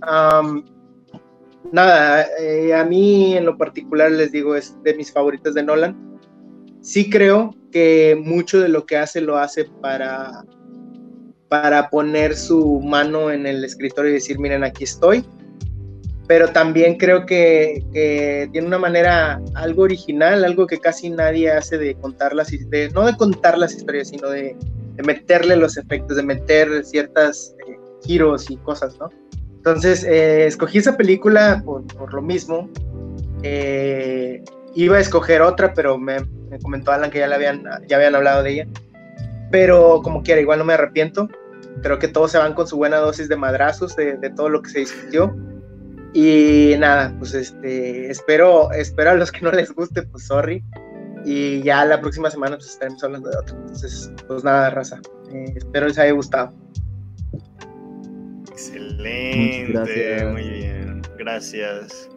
nada, eh, a mí en lo particular les digo, es de mis favoritas de Nolan. Sí creo que mucho de lo que hace lo hace para, para poner su mano en el escritorio y decir, miren, aquí estoy. Pero también creo que, que tiene una manera algo original, algo que casi nadie hace de contar las de, no de contar las historias, sino de, de meterle los efectos, de meter ciertas eh, giros y cosas, ¿no? Entonces, eh, escogí esa película por, por lo mismo. Eh, iba a escoger otra, pero me, me comentó Alan que ya, la habían, ya habían hablado de ella. Pero como quiera, igual no me arrepiento. Creo que todos se van con su buena dosis de madrazos de, de todo lo que se discutió. Y nada, pues este, espero, espero a los que no les guste, pues sorry. Y ya la próxima semana pues estaremos hablando de otro. Entonces, pues nada, raza. Eh, espero les haya gustado. Excelente, Muchas gracias. muy bien, gracias.